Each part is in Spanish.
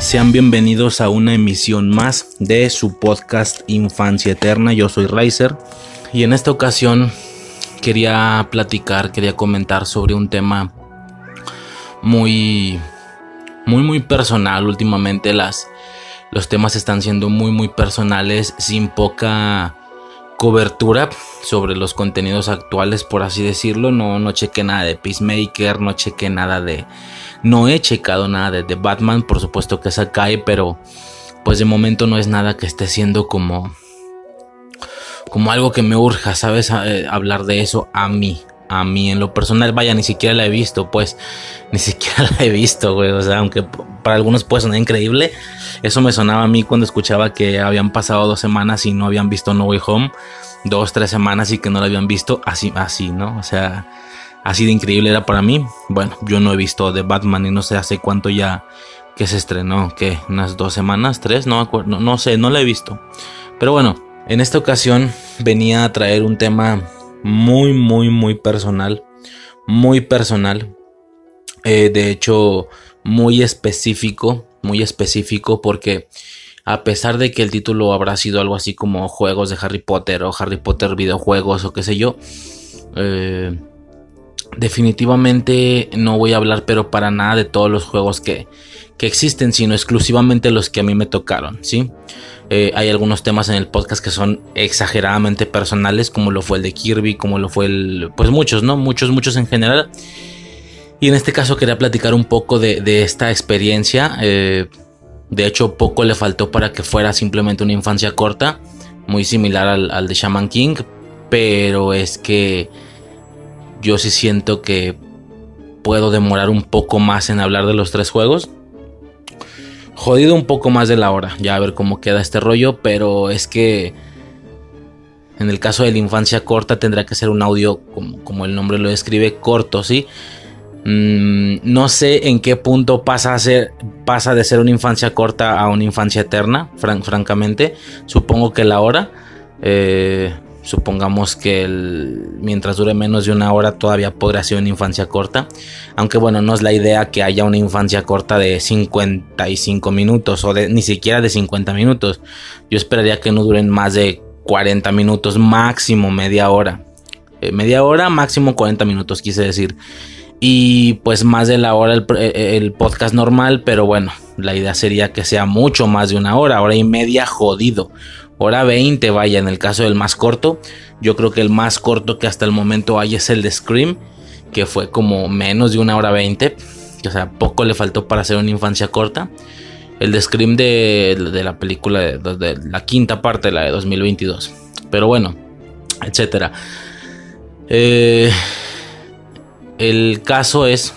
Sean bienvenidos a una emisión más de su podcast Infancia Eterna. Yo soy Riser y en esta ocasión quería platicar, quería comentar sobre un tema muy, muy, muy personal. Últimamente las, los temas están siendo muy, muy personales, sin poca cobertura sobre los contenidos actuales, por así decirlo. No, no chequé nada de Peacemaker, no chequé nada de no he checado nada de, Batman, por supuesto que esa cae, pero pues de momento no es nada que esté siendo como como algo que me urja, ¿sabes? hablar de eso a mí, a mí en lo personal, vaya, ni siquiera la he visto, pues, ni siquiera la he visto, güey, o sea, aunque para algunos puede sonar increíble, eso me sonaba a mí cuando escuchaba que habían pasado dos semanas y no habían visto No Way Home, dos, tres semanas y que no la habían visto, así, así, ¿no? O sea, así de increíble era para mí. Bueno, yo no he visto The Batman y no sé hace cuánto ya que se estrenó, que unas dos semanas, tres, no, no, no sé, no la he visto. Pero bueno, en esta ocasión venía a traer un tema muy, muy, muy personal, muy personal. Eh, de hecho, muy específico, muy específico porque a pesar de que el título habrá sido algo así como juegos de Harry Potter o Harry Potter videojuegos o qué sé yo, eh, definitivamente no voy a hablar pero para nada de todos los juegos que, que existen, sino exclusivamente los que a mí me tocaron, ¿sí? Eh, hay algunos temas en el podcast que son exageradamente personales, como lo fue el de Kirby, como lo fue el... Pues muchos, ¿no? Muchos, muchos en general. Y en este caso quería platicar un poco de, esta experiencia. Eh, de hecho, poco le faltó para que fuera simplemente una infancia corta, muy similar al, al de Shaman King, pero es que yo sí siento que puedo demorar un poco más en hablar de los tres juegos. Jodido un poco más de la hora, ya a ver cómo queda este rollo, pero es que en el caso de la infancia corta tendrá que ser un audio, como, el nombre lo describe, corto, ¿sí? Mm, no sé en qué punto pasa, a ser, pasa de ser una infancia corta a una infancia eterna, francamente. Supongo que la hora. Eh, supongamos que mientras dure menos de una hora todavía podrá ser una infancia corta. Aunque bueno, no es la idea que haya una infancia corta de 55 minutos o de ni siquiera de 50 minutos. Yo esperaría que no duren más de 40 minutos, máximo media hora. Eh, media hora, máximo 40 minutos, quise decir. Y pues más de la hora el, eh, el, podcast normal, pero bueno, la idea sería que sea mucho más de una hora, hora y media jodido hora 20, vaya, en el caso del más corto. Yo creo que el más corto que hasta el momento hay es el de Scream, que fue como menos de una hora 20. O sea, poco le faltó para hacer una infancia corta. El de Scream de, la película, de, la quinta parte, la de 2022. Pero bueno, etcétera. Eh, el caso es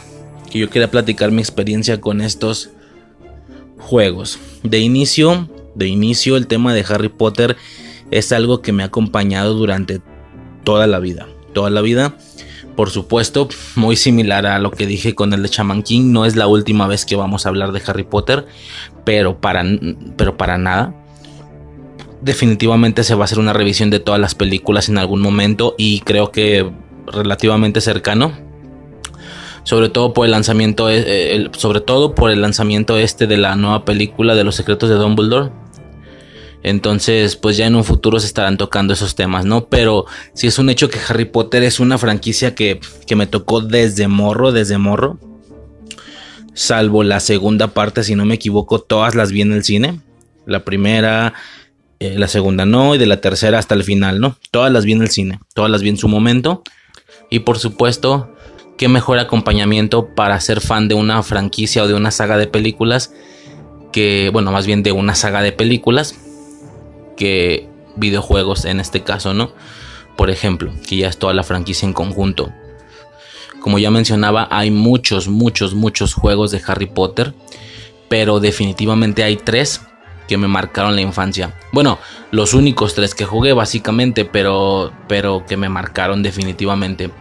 que yo quería platicar mi experiencia con estos juegos. De inicio, de inicio el tema de Harry Potter es algo que me ha acompañado durante toda la vida. Toda la vida. Por supuesto, muy similar a lo que dije con el de Shaman King. No es la última vez que vamos a hablar de Harry Potter. Pero para, pero para nada. Definitivamente se va a hacer una revisión de todas las películas en algún momento. Y creo que relativamente cercano sobre todo por el lanzamiento, eh, sobre todo por el lanzamiento este de la nueva película de los secretos de Dumbledore. Entonces, pues ya en un futuro se estarán tocando esos temas, ¿no? Pero si es un hecho que Harry Potter es una franquicia que, que me tocó desde morro, desde morro. salvo la segunda parte, si no me equivoco, todas las vi en el cine. La primera, eh, la segunda no, y de la tercera hasta el final, ¿no? Todas las vi en el cine, todas las vi en su momento. Y por supuesto, qué mejor acompañamiento para ser fan de una franquicia o de una saga de películas que, bueno, más bien de una saga de películas videojuegos en este caso, ¿no? Por ejemplo, que ya es toda la franquicia en conjunto. Como ya mencionaba, hay muchos, muchos, muchos juegos de Harry Potter, pero definitivamente hay tres que me marcaron la infancia. Bueno, los únicos tres que jugué básicamente, pero, pero que me marcaron definitivamente.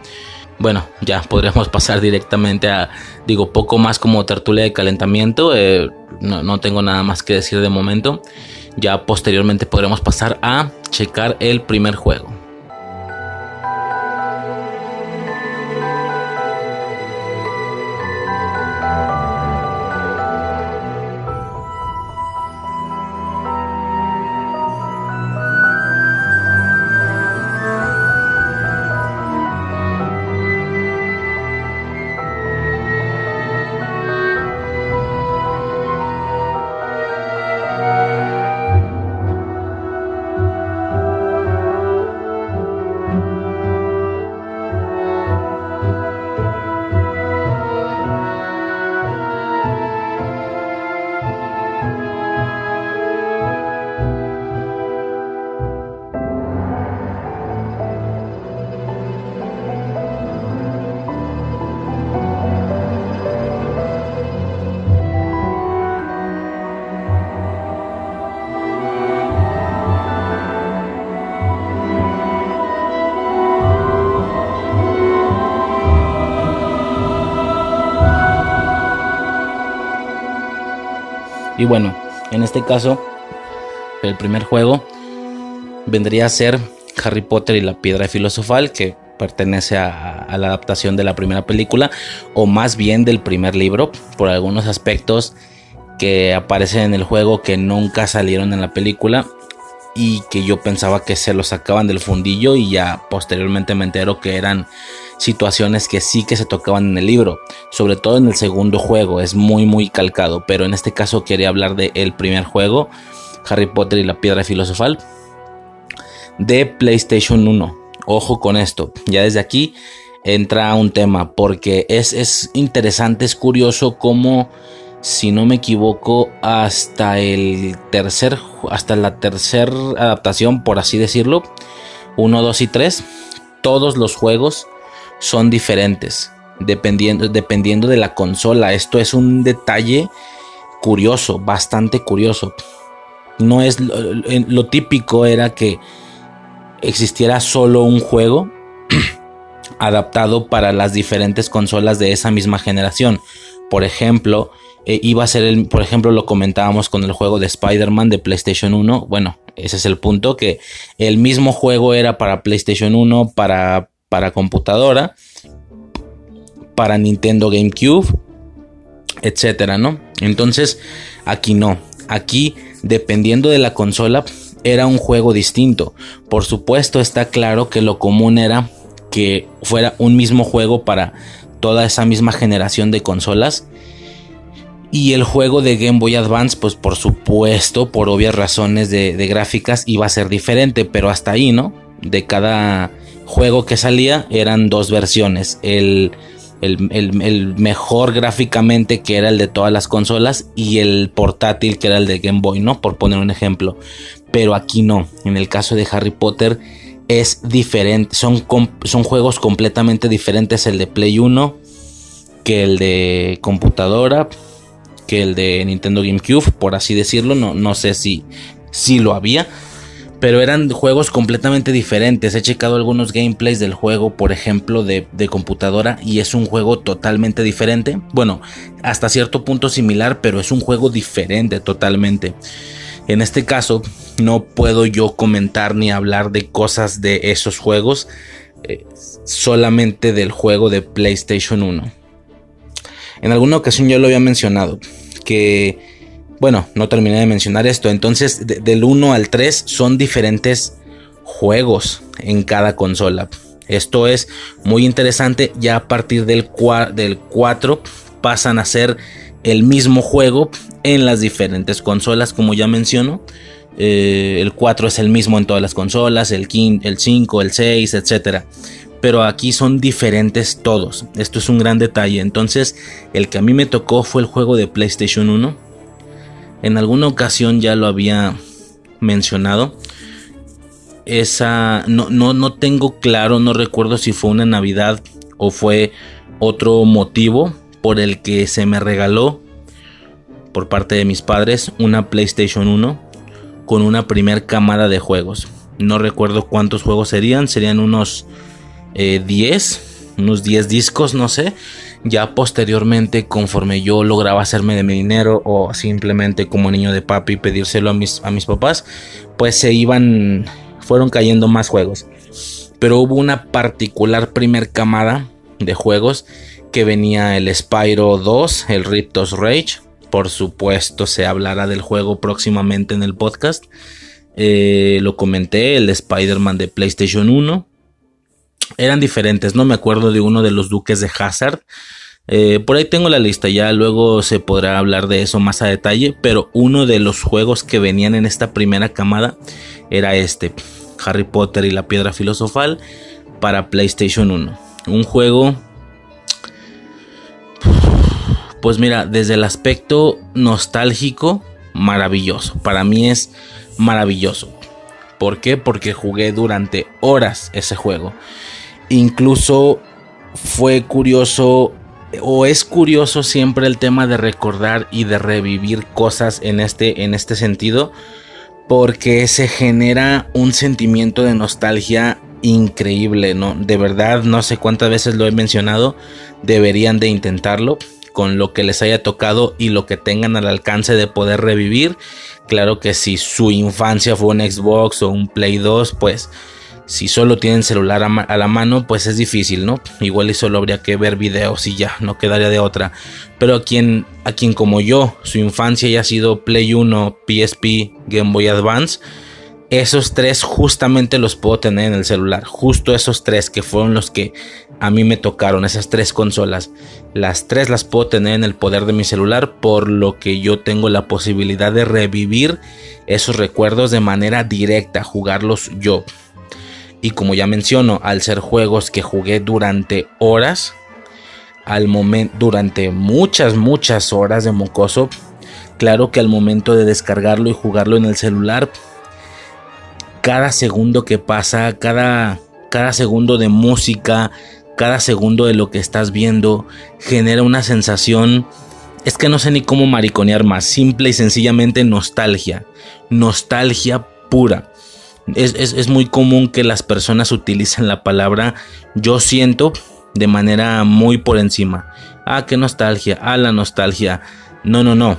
Bueno, ya podríamos pasar directamente a, digo, poco más como tertulia de calentamiento. Eh, no, no tengo nada más que decir de momento. Ya posteriormente podremos pasar a checar el primer juego. Y bueno, en este caso, el primer juego vendría a ser Harry Potter y la Piedra Filosofal, que pertenece a, la adaptación de la primera película, o más bien del primer libro, por algunos aspectos que aparecen en el juego que nunca salieron en la película y que yo pensaba que se los sacaban del fundillo y ya posteriormente me entero que eran situaciones que sí que se tocaban en el libro, sobre todo en el segundo juego, es muy muy calcado, pero en este caso quería hablar de el primer juego, Harry Potter y la Piedra Filosofal, de PlayStation 1. Ojo con esto, ya desde aquí entra un tema, porque es, es interesante, es curioso cómo, si no me equivoco, hasta el tercer, hasta la tercera adaptación, por así decirlo, 1, 2 y 3, todos los juegos son diferentes dependiendo, dependiendo de la consola. Esto es un detalle curioso, bastante curioso. No es lo, típico era que existiera solo un juego adaptado para las diferentes consolas de esa misma generación. Por ejemplo, eh, iba a ser el, por ejemplo, lo comentábamos con el juego de Spider-Man de PlayStation 1. Bueno, ese es el punto que el mismo juego era para PlayStation 1, para para computadora, para Nintendo GameCube, etcétera, ¿no? Entonces, aquí no. Aquí, dependiendo de la consola, era un juego distinto. Por supuesto, está claro que lo común era que fuera un mismo juego para toda esa misma generación de consolas. Y el juego de Game Boy Advance, pues por supuesto, por obvias razones de, de gráficas, iba a ser diferente, pero hasta ahí, ¿no? De cada juego que salía eran dos versiones. El, el, mejor gráficamente que era el de todas las consolas y el portátil que era el de Game Boy, ¿no? Por poner un ejemplo. Pero aquí no. En el caso de Harry Potter es diferente. Son, son juegos completamente diferentes el de Play 1 que el de computadora, que el de Nintendo GameCube, por así decirlo. No, no sé si, si lo había pero eran juegos completamente diferentes. He checado algunos gameplays del juego, por ejemplo, de, computadora, y es un juego totalmente diferente. Bueno, hasta cierto punto similar, pero es un juego diferente totalmente. En este caso, no puedo yo comentar ni hablar de cosas de esos juegos, eh, solamente del juego de PlayStation 1. En alguna ocasión yo lo había mencionado, que bueno, no terminé de mencionar esto. Entonces, del 1 al 3 son diferentes juegos en cada consola. Esto es muy interesante. Ya a partir del, del 4 pasan a ser el mismo juego en las diferentes consolas, como ya menciono. Eh, el 4 es el mismo en todas las consolas, el, el 5, el 6, etc. Pero aquí son diferentes todos. Esto es un gran detalle. Entonces, el que a mí me tocó fue el juego de PlayStation 1. En alguna ocasión ya lo había mencionado. Esa no, no, no tengo claro, no recuerdo si fue una Navidad o fue otro motivo por el que se me regaló por parte de mis padres una PlayStation 1 con una primer camada de juegos. No recuerdo cuántos juegos serían, serían unos 10, eh, unos 10 discos, no sé. Ya posteriormente, conforme yo lograba hacerme de mi dinero o simplemente como niño de papi pedírselo a mis, a mis papás, pues se iban, fueron cayendo más juegos. Pero hubo una particular primer camada de juegos que venía el Spyro 2, el Riptos Rage, por supuesto se hablará del juego próximamente en el podcast. Eh, lo comenté, el Spider-Man de PlayStation 1. Eran diferentes, no me acuerdo de uno de los duques de Hazard. Eh, por ahí tengo la lista, ya luego se podrá hablar de eso más a detalle, pero uno de los juegos que venían en esta primera camada era este, Harry Potter y la Piedra Filosofal para PlayStation 1. Un juego pues mira, desde el aspecto nostálgico, maravilloso. Para mí es maravilloso. ¿Por qué? Porque jugué durante horas ese juego. Incluso fue curioso o es curioso siempre el tema de recordar y de revivir cosas en este, en este sentido. Porque se genera un sentimiento de nostalgia increíble, ¿no? De verdad, no sé cuántas veces lo he mencionado. Deberían de intentarlo con lo que les haya tocado y lo que tengan al alcance de poder revivir. Claro que si su infancia fue un Xbox o un Play 2, pues si solo tienen celular a, la mano, pues es difícil, ¿no? Igual y solo habría que ver videos y ya, no quedaría de otra. Pero a quien, a quien como yo, su infancia ya ha sido Play 1, PSP, Game Boy Advance, esos tres justamente los puedo tener en el celular. Justo esos tres que fueron los que a mí me tocaron, esas tres consolas. Las tres las puedo tener en el poder de mi celular, por lo que yo tengo la posibilidad de revivir esos recuerdos de manera directa, jugarlos yo. Y como ya menciono, al ser juegos que jugué durante horas, al momento, durante muchas, muchas horas de mocoso, claro que al momento de descargarlo y jugarlo en el celular, cada segundo que pasa, cada, cada segundo de música, cada segundo de lo que estás viendo, genera una sensación, es que no sé ni cómo mariconear más, simple y sencillamente nostalgia, nostalgia pura. Es, es, muy común que las personas utilicen la palabra yo siento de manera muy por encima. Ah, qué nostalgia, ah, la nostalgia. No, no, no.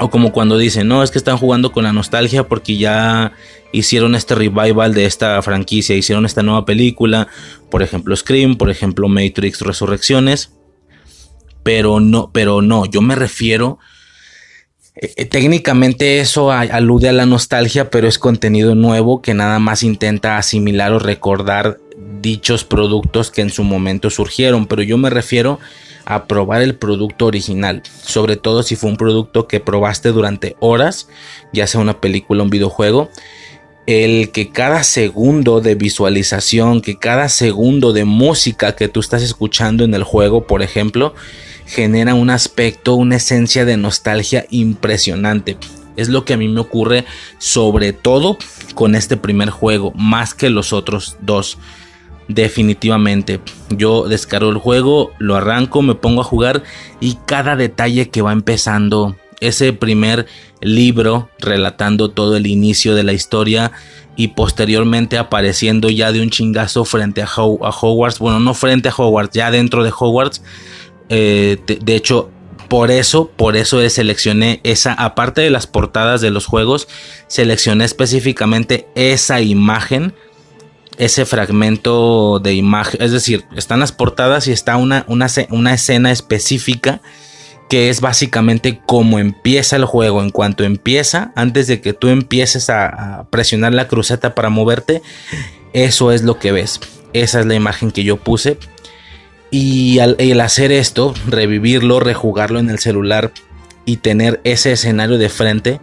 O como cuando dicen, no, es que están jugando con la nostalgia porque ya hicieron este revival de esta franquicia, hicieron esta nueva película, por ejemplo Scream, por ejemplo Matrix Resurrecciones, pero no, pero no, yo me refiero eh, técnicamente eso alude a la nostalgia, pero es contenido nuevo que nada más intenta asimilar o recordar dichos productos que en su momento surgieron, pero yo me refiero a probar el producto original, sobre todo si fue un producto que probaste durante horas, ya sea una película un videojuego, el que cada segundo de visualización, que cada segundo de música que tú estás escuchando en el juego, por ejemplo, genera un aspecto, una esencia de nostalgia impresionante. Es lo que a mí me ocurre sobre todo con este primer juego, más que los otros dos. Definitivamente, yo descargo el juego, lo arranco, me pongo a jugar y cada detalle que va empezando ese primer libro relatando todo el inicio de la historia y posteriormente apareciendo ya de un chingazo frente a, Hogwarts, bueno, no frente a Hogwarts, ya dentro de Hogwarts. Eh, de, hecho, por eso, por eso seleccioné esa, aparte de las portadas de los juegos, seleccioné específicamente esa imagen, ese fragmento de imagen, es decir, están las portadas y está una, una, una escena específica que es básicamente cómo empieza el juego. En cuanto empieza, antes de que tú empieces a, presionar la cruceta para moverte, eso es lo que ves. Esa es la imagen que yo puse. Y al el hacer esto, revivirlo, rejugarlo en el celular y tener ese escenario de frente,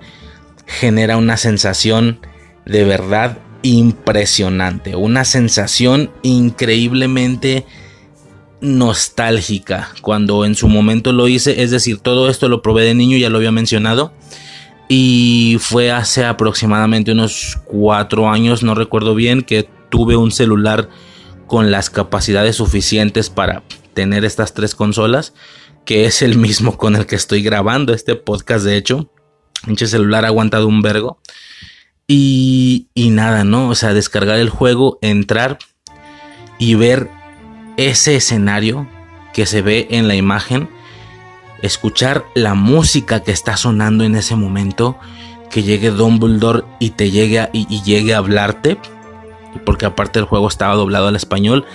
genera una sensación de verdad impresionante. Una sensación increíblemente nostálgica cuando en su momento lo hice. Es decir, todo esto lo probé de niño, ya lo había mencionado. Y fue hace aproximadamente unos cuatro años, no recuerdo bien, que tuve un celular con las capacidades suficientes para tener estas tres consolas, que es el mismo con el que estoy grabando este podcast, de hecho. Pinche celular ha aguantado un vergo. Y, y nada, ¿no? O sea, descargar el juego, entrar y ver ese escenario que se ve en la imagen, escuchar la música que está sonando en ese momento, que llegue Dumbledore y te llegue y, y llegue a hablarte, porque aparte el juego estaba doblado al español,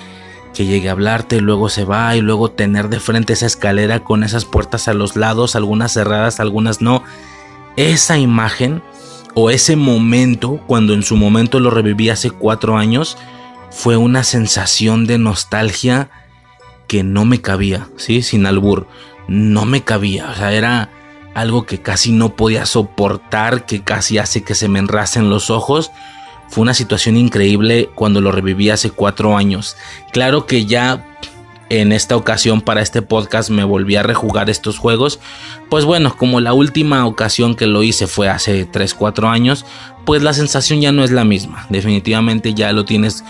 que llegue a hablarte, luego se va y luego tener de frente esa escalera con esas puertas a los lados, algunas cerradas, algunas no. Esa imagen o ese momento, cuando en su momento lo reviví hace cuatro años, fue una sensación de nostalgia que no me cabía, ¿sí? Sin albur, no me cabía, o sea, era algo que casi no podía soportar, que casi hace que se me enrasen los ojos. Fue una situación increíble cuando lo reviví hace cuatro años. Claro que ya en esta ocasión para este podcast me volví a rejugar estos juegos. Pues bueno, como la última ocasión que lo hice fue hace 3, 4 años, pues la sensación ya no es la misma. Definitivamente ya lo tienes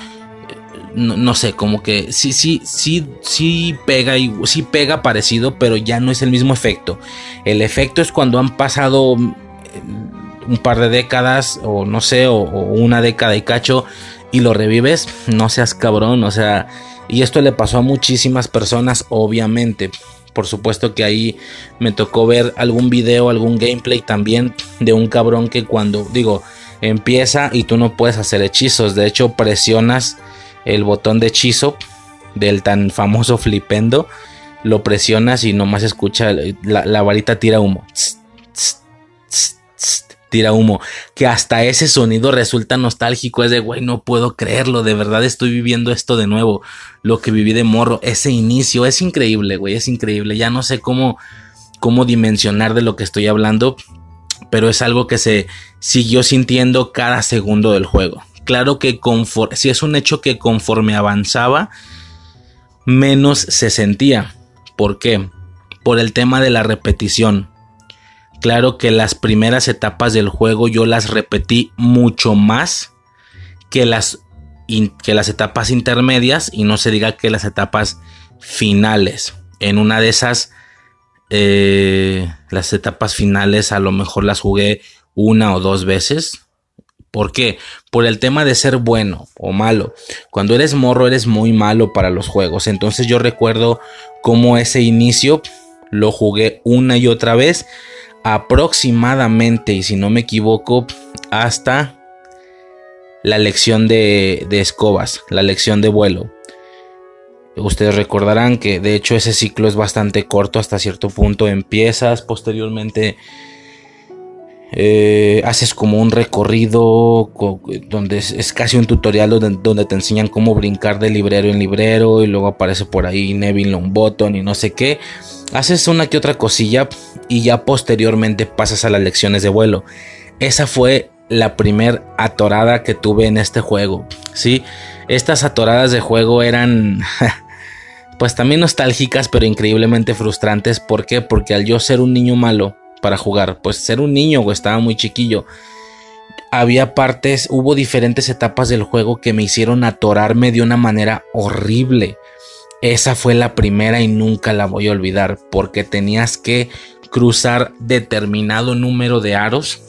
no, sé, como que sí, sí, sí, sí pega y sí pega parecido, pero ya no es el mismo efecto. El efecto es cuando han pasado mm, un par de décadas, o no sé, o, una década y cacho, y lo revives, no seas cabrón, o sea, y esto le pasó a muchísimas personas, obviamente. Por supuesto que ahí me tocó ver algún video, algún gameplay también de un cabrón que cuando, digo, empieza y tú no puedes hacer hechizos, de hecho presionas el botón de hechizo del tan famoso flipendo, lo presionas y nomás escucha la, varita tira humo. Tira humo. Que hasta ese sonido resulta nostálgico. Es de, güey, no puedo creerlo. De verdad estoy viviendo esto de nuevo. Lo que viví de morro. Ese inicio es increíble, güey. Es increíble. Ya no sé cómo, cómo dimensionar de lo que estoy hablando. Pero es algo que se siguió sintiendo cada segundo del juego claro que conforme, si es un hecho que conforme avanzaba, menos se sentía. ¿Por qué? Por el tema de la repetición. Claro que las primeras etapas del juego yo las repetí mucho más que las, que las etapas intermedias y no se diga que las etapas finales. En una de esas, eh, las etapas finales a lo mejor las jugué una o dos veces ¿Por qué? Por el tema de ser bueno o malo. Cuando eres morro eres muy malo para los juegos. Entonces yo recuerdo cómo ese inicio lo jugué una y otra vez. Aproximadamente, y si no me equivoco, hasta la lección de, escobas, la lección de vuelo. Ustedes recordarán que de hecho ese ciclo es bastante corto hasta cierto punto. Empiezas, posteriormente eh, haces como un recorrido donde es, casi un tutorial donde, te enseñan cómo brincar de librero en librero y luego aparece por ahí Neville Longbottom y no sé qué. Haces una que otra cosilla y ya posteriormente pasas a las lecciones de vuelo. Esa fue la primer atorada que tuve en este juego. Sí, estas atoradas de juego eran pues también nostálgicas pero increíblemente frustrantes. ¿Por qué? Porque al yo ser un niño malo para jugar. Pues ser un niño, o estaba muy chiquillo. Había partes, hubo diferentes etapas del juego que me hicieron atorarme de una manera horrible. Esa fue la primera y nunca la voy a olvidar porque tenías que cruzar determinado número de aros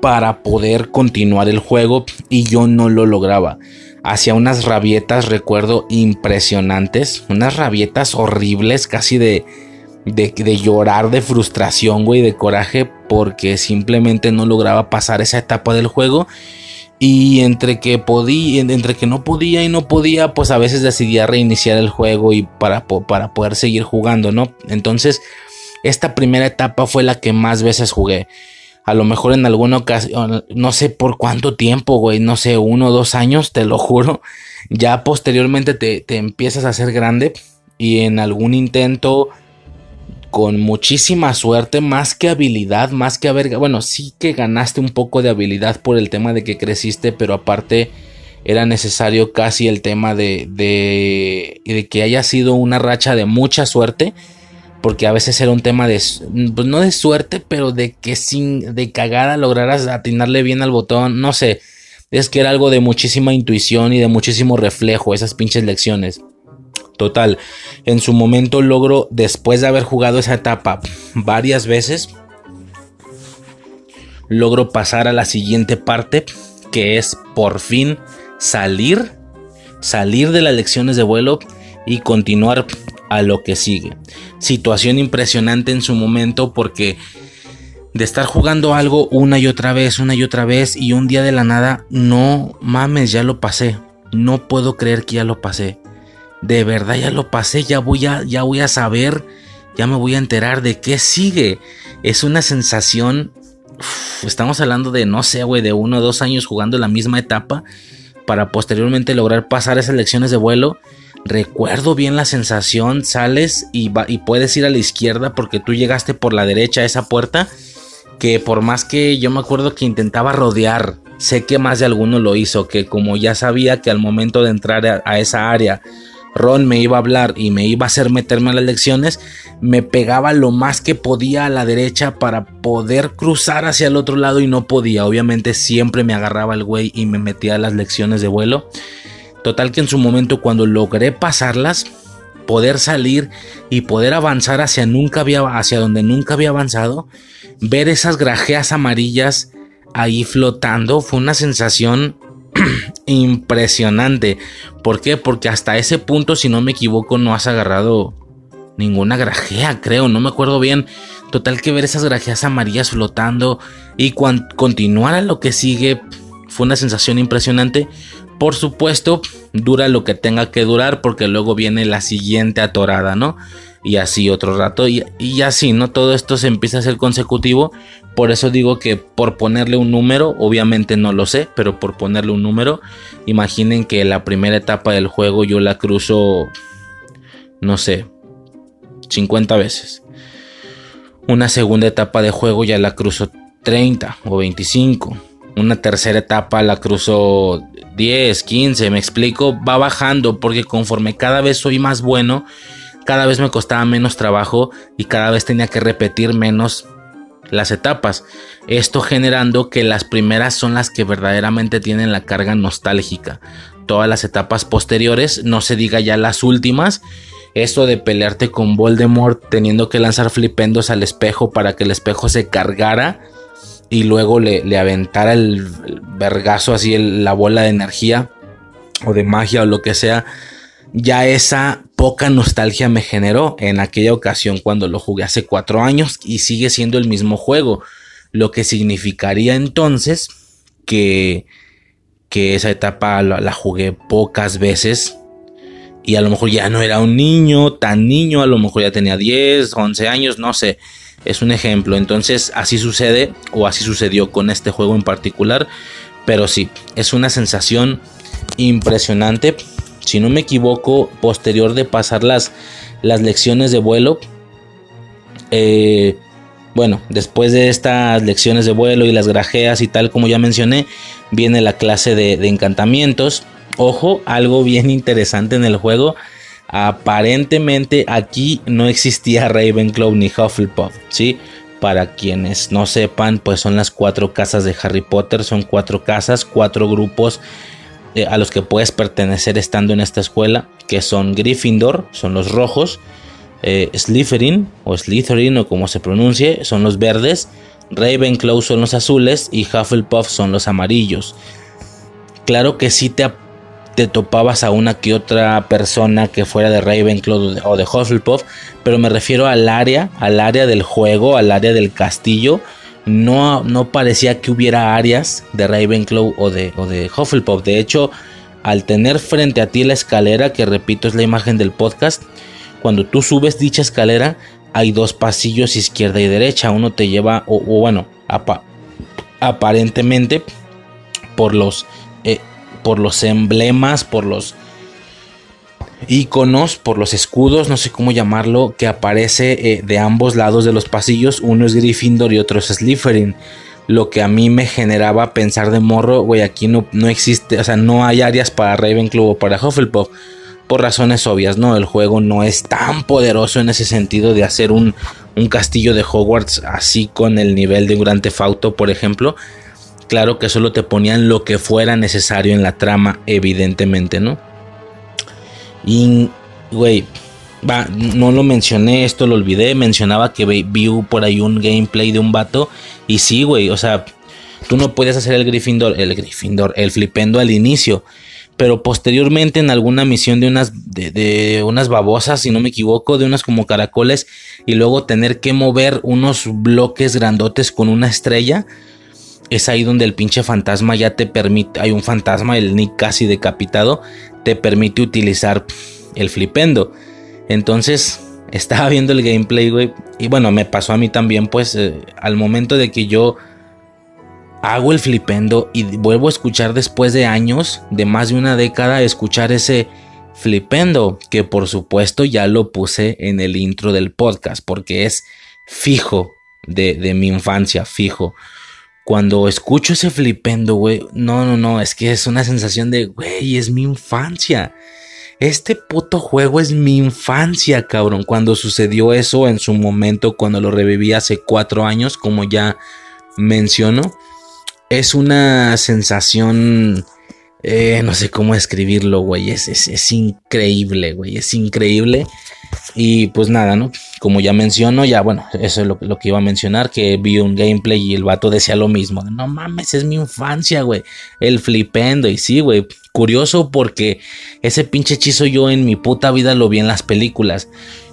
para poder continuar el juego y yo no lo lograba. Hacía unas rabietas, recuerdo, impresionantes, unas rabietas horribles, casi de, de, llorar de frustración, güey, de coraje, porque simplemente no lograba pasar esa etapa del juego. Y entre que podía, entre que no podía y no podía, pues a veces decidía reiniciar el juego y para, para poder seguir jugando, ¿no? Entonces, esta primera etapa fue la que más veces jugué. A lo mejor en alguna ocasión, no sé por cuánto tiempo, güey, no sé, uno o dos años, te lo juro. Ya posteriormente te, te empiezas a hacer grande y en algún intento con muchísima suerte, más que habilidad, más que haber, bueno, sí que ganaste un poco de habilidad por el tema de que creciste, pero aparte era necesario casi el tema de, de, de que haya sido una racha de mucha suerte, porque a veces era un tema de, pues no de suerte, pero de que sin, de cagada lograras atinarle bien al botón, no sé, es que era algo de muchísima intuición y de muchísimo reflejo, esas pinches lecciones. Total, en su momento logro, después de haber jugado esa etapa varias veces, logro pasar a la siguiente parte, que es por fin salir, salir de las lecciones de vuelo y continuar a lo que sigue. Situación impresionante en su momento porque de estar jugando algo una y otra vez, una y otra vez y un día de la nada, no mames, ya lo pasé. No puedo creer que ya lo pasé de verdad ya lo pasé, ya voy a, ya voy a saber, ya me voy a enterar de qué sigue. Es una sensación, estamos hablando de, no sé, güey, de uno o dos años jugando la misma etapa para posteriormente lograr pasar esas lecciones de vuelo. Recuerdo bien la sensación, sales y, y puedes ir a la izquierda porque tú llegaste por la derecha a esa puerta, que por más que yo me acuerdo que intentaba rodear, sé que más de alguno lo hizo, que como ya sabía que al momento de entrar a esa área, Ron me iba a hablar y me iba a hacer meterme a las lecciones, me pegaba lo más que podía a la derecha para poder cruzar hacia el otro lado y no podía. Obviamente siempre me agarraba el güey y me metía a las lecciones de vuelo. Total que en su momento cuando logré pasarlas, poder salir y poder avanzar hacia nunca había hacia donde nunca había avanzado, ver esas grajeas amarillas ahí flotando fue una sensación impresionante. ¿Por qué? Porque hasta ese punto, si no me equivoco, no has agarrado ninguna grajea, creo, no me acuerdo bien. Total que ver esas grajeas amarillas flotando y continuar a lo que sigue fue una sensación impresionante. Por supuesto, dura lo que tenga que durar porque luego viene la siguiente atorada, ¿no? Y así otro rato y, y así, ¿no? Todo esto se empieza a ser consecutivo por eso digo que por ponerle un número, obviamente no lo sé, pero por ponerle un número, imaginen que la primera etapa del juego yo la cruzo, no sé, 50 veces. Una segunda etapa de juego ya la cruzo 30 o 25. Una tercera etapa la cruzo 10, 15, me explico, va bajando porque conforme cada vez soy más bueno, cada vez me costaba menos trabajo y cada vez tenía que repetir menos las etapas. Esto generando que las primeras son las que verdaderamente tienen la carga nostálgica. Todas las etapas posteriores, no se diga ya las últimas, eso de pelearte con Voldemort teniendo que lanzar flipendos al espejo para que el espejo se cargara y luego le, aventara el, vergazo así la bola de energía o de magia o lo que sea ya esa poca nostalgia me generó en aquella ocasión cuando lo jugué hace cuatro años y sigue siendo el mismo juego, lo que significaría entonces que, que esa etapa la, jugué pocas veces y a lo mejor ya no era un niño, tan niño, a lo mejor ya tenía 10, 11 años, no sé, es un ejemplo, entonces así sucede o así sucedió con este juego en particular, pero sí, es una sensación impresionante si no me equivoco, posterior de pasar las, las lecciones de vuelo. Eh, bueno, después de estas lecciones de vuelo y las grajeas y tal como ya mencioné, viene la clase de, encantamientos. Ojo, algo bien interesante en el juego. Aparentemente aquí no existía Ravenclaw ni Hufflepuff, ¿sí? Para quienes no sepan, pues son las cuatro casas de Harry Potter, son cuatro casas, cuatro grupos eh, a los que puedes pertenecer estando en esta escuela, que son Gryffindor, son los rojos, eh, Slytherin o Slytherin o como se pronuncie, son los verdes, Ravenclaw son los azules y Hufflepuff son los amarillos. Claro que si te, te topabas a una que otra persona que fuera de Ravenclaw o de Hufflepuff, pero me refiero al área, al área del juego, al área del castillo no, no parecía que hubiera áreas de Ravenclaw o de, o de Hufflepuff. De hecho, al tener frente a ti la escalera, que repito es la imagen del podcast, cuando tú subes dicha escalera, hay dos pasillos izquierda y derecha. Uno te lleva, o, bueno, aparentemente por los, eh, por los emblemas, por los iconos, por los escudos, no sé cómo llamarlo, que aparece eh, de ambos lados de los pasillos. Uno es Gryffindor y otro es Slytherin. Lo que a mí me generaba pensar de morro, güey, aquí no, no existe, o sea, no hay áreas para Ravenclaw o para Hufflepuff. Por razones obvias, ¿no? El juego no es tan poderoso en ese sentido de hacer un, un castillo de Hogwarts así con el nivel de un Auto, por ejemplo. Claro que solo te ponían lo que fuera necesario en la trama, evidentemente, ¿no? Y, güey, no lo mencioné, esto lo olvidé. Mencionaba que vi por ahí un gameplay de un vato. Y sí, güey, o sea, tú no puedes hacer el Gryffindor, el Gryffindor, el flipendo al inicio. Pero posteriormente en alguna misión de unas, de, unas babosas, si no me equivoco, de unas como caracoles, y luego tener que mover unos bloques grandotes con una estrella, es ahí donde el pinche fantasma ya te permite, hay un fantasma, el Nick casi decapitado, te permite utilizar el flipendo. Entonces, estaba viendo el gameplay, güey. Y bueno, me pasó a mí también, pues, eh, al momento de que yo hago el flipendo y vuelvo a escuchar después de años, de más de una década, escuchar ese flipendo, que por supuesto ya lo puse en el intro del podcast, porque es fijo de, de mi infancia, fijo cuando escucho ese flipendo, güey, no, no, no, es que es una sensación de, güey, es mi infancia. Este puto juego es mi infancia, cabrón. Cuando sucedió eso en su momento, cuando lo reviví hace cuatro años, como ya menciono, es una sensación, eh, no sé cómo escribirlo, güey. Es, es, es increíble, güey. Es increíble. Y pues nada, ¿no? Como ya menciono, ya bueno, eso es lo, que iba a mencionar, que vi un gameplay y el vato decía lo mismo. No mames, es mi infancia, güey. El flipendo. Y sí, güey. Curioso porque ese pinche hechizo yo en mi puta vida lo vi en las películas.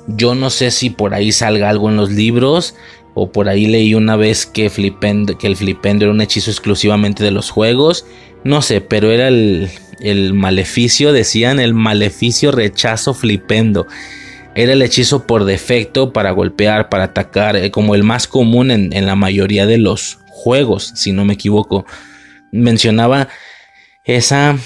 Yo no sé si por ahí salga algo en los libros. O por ahí leí una vez que, flipendo, que el flipendo era un hechizo exclusivamente de los juegos. No sé, pero era el, el maleficio, decían, el maleficio rechazo flipendo era el hechizo por defecto para golpear, para atacar, eh, como el más común en, la mayoría de los juegos, si no me equivoco. Mencionaba esa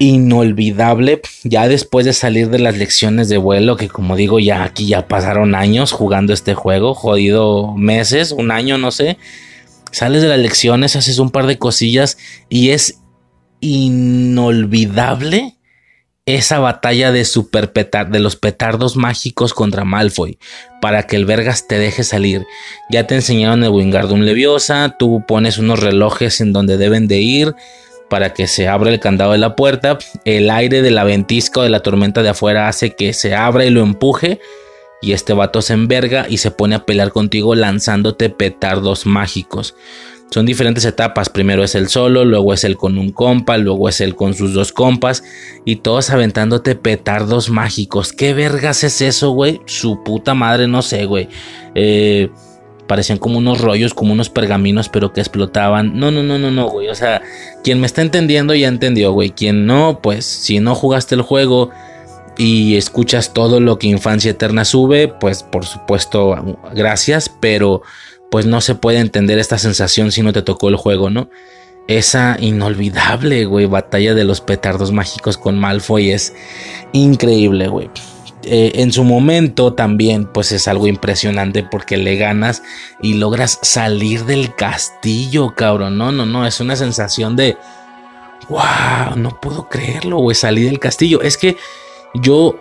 inolvidable, ya después de salir de las lecciones de vuelo, que como digo, ya aquí ya pasaron años jugando este juego, jodido meses, un año, no sé. Sales de las lecciones, haces un par de cosillas y es inolvidable esa batalla de super de los petardos mágicos contra Malfoy para que el Vergas te deje salir. Ya te enseñaron el Wingardium Leviosa, tú pones unos relojes en donde deben de ir para que se abra el candado de la puerta. El aire de la ventisca o de la tormenta de afuera hace que se abra y lo empuje. Y este vato se enverga y se pone a pelear contigo lanzándote petardos mágicos. Son diferentes etapas. Primero es el solo, luego es el con un compa, luego es el con sus dos compas. Y todos aventándote petardos mágicos. ¿Qué vergas es eso, güey? Su puta madre, no sé, güey. Eh, parecían como unos rollos, como unos pergaminos, pero que explotaban. No, no, no, no, no, güey. O sea, quien me está entendiendo ya entendió, güey. Quien no, pues si no jugaste el juego y escuchas todo lo que Infancia Eterna sube, pues por supuesto, gracias, pero pues no se puede entender esta sensación si no te tocó el juego, ¿no? Esa inolvidable, güey, batalla de los petardos mágicos con Malfoy es increíble, güey. Eh, en su momento también, pues es algo impresionante porque le ganas y logras salir del castillo, cabrón. No, no, no, es una sensación de, wow, no puedo creerlo, güey, salí del castillo. Es que yo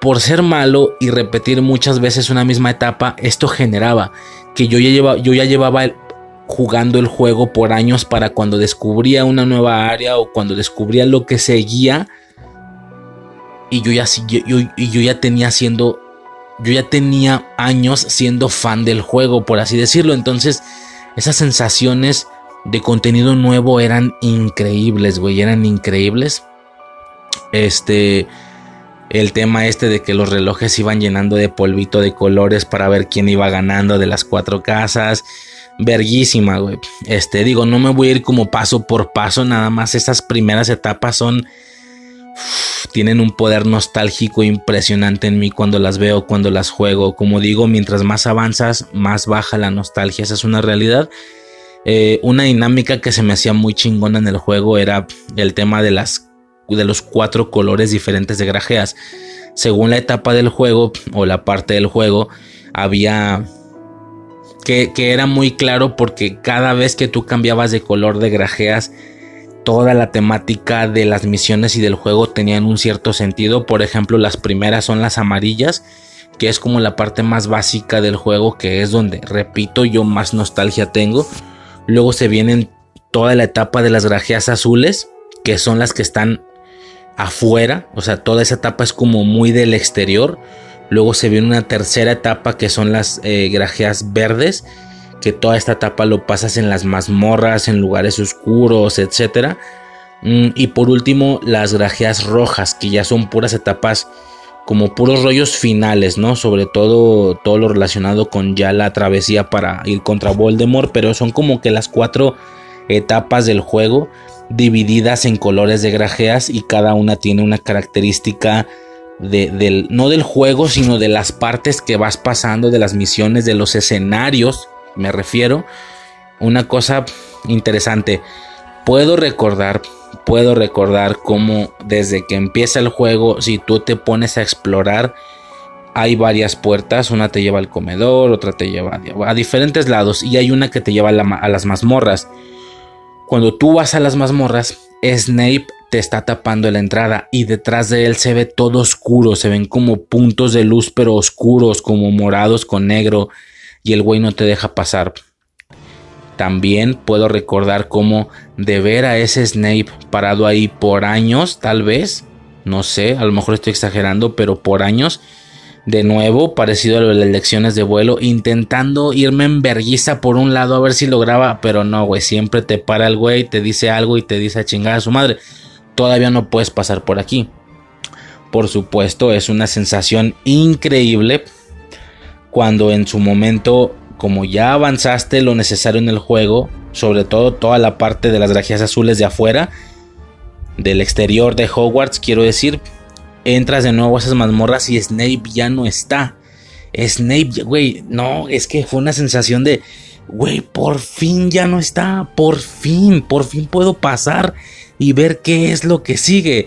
por ser malo y repetir muchas veces una misma etapa, esto generaba que yo ya, llevaba, yo ya llevaba jugando el juego por años para cuando descubría una nueva área o cuando descubría lo que seguía y yo ya yo, yo ya tenía siendo yo ya tenía años siendo fan del juego por así decirlo. Entonces esas sensaciones de contenido nuevo eran increíbles güey eran increíbles. Este el tema este de que los relojes iban llenando de polvito de colores para ver quién iba ganando de las cuatro casas. Verguísima, güey. Este, digo, no me voy a ir como paso por paso, nada más esas primeras etapas son... tienen un poder nostálgico impresionante en mí cuando las veo, cuando las juego. Como digo, mientras más avanzas, más baja la nostalgia. Esa es una realidad. Eh, una dinámica que se me hacía muy chingona en el juego era el tema de las de los cuatro colores diferentes de grajeas. Según la etapa del juego o la parte del juego, había que, que, era muy claro porque cada vez que tú cambiabas de color de grajeas, toda la temática de las misiones y del juego tenían un cierto sentido. Por ejemplo, las primeras son las amarillas, que es como la parte más básica del juego, que es donde, repito, yo más nostalgia tengo. Luego se vienen toda la etapa de las grajeas azules, que son las que están afuera, o sea, toda esa etapa es como muy del exterior. Luego se viene una tercera etapa que son las eh, grajeas verdes, que toda esta etapa lo pasas en las mazmorras, en lugares oscuros, etc. Mm, y por último, las grajeas rojas, que ya son puras etapas como puros rollos finales, ¿no? Sobre todo todo lo relacionado con ya la travesía para ir contra Voldemort, pero son como que las cuatro etapas del juego divididas en colores de grajeas y cada una tiene una característica de, del, no del juego, sino de las partes que vas pasando, de las misiones, de los escenarios, me refiero. Una cosa interesante, puedo recordar, puedo recordar cómo desde que empieza el juego, si tú te pones a explorar, hay varias puertas, una te lleva al comedor, otra te lleva a diferentes lados y hay una que te lleva a, las mazmorras. Cuando tú vas a las mazmorras, Snape te está tapando la entrada y detrás de él se ve todo oscuro, se ven como puntos de luz pero oscuros, como morados con negro y el güey no te deja pasar. También puedo recordar cómo de ver a ese Snape parado ahí por años, tal vez, no sé, a lo mejor estoy exagerando, pero por años, de nuevo, parecido a lo de las lecciones de vuelo, intentando irme en vergüenza por un lado a ver si lograba, pero no, güey, siempre te para el güey, te dice algo y te dice a chingar a su madre. Todavía no puedes pasar por aquí. Por supuesto, es una sensación increíble cuando en su momento como ya avanzaste lo necesario en el juego, sobre todo toda la parte de las grajeas azules de afuera, del exterior de Hogwarts, quiero decir, entras de nuevo a esas mazmorras y Snape ya no está. Snape, güey, no, es que fue una sensación de, güey, por fin ya no está, por fin, por fin puedo pasar y ver qué es lo que sigue.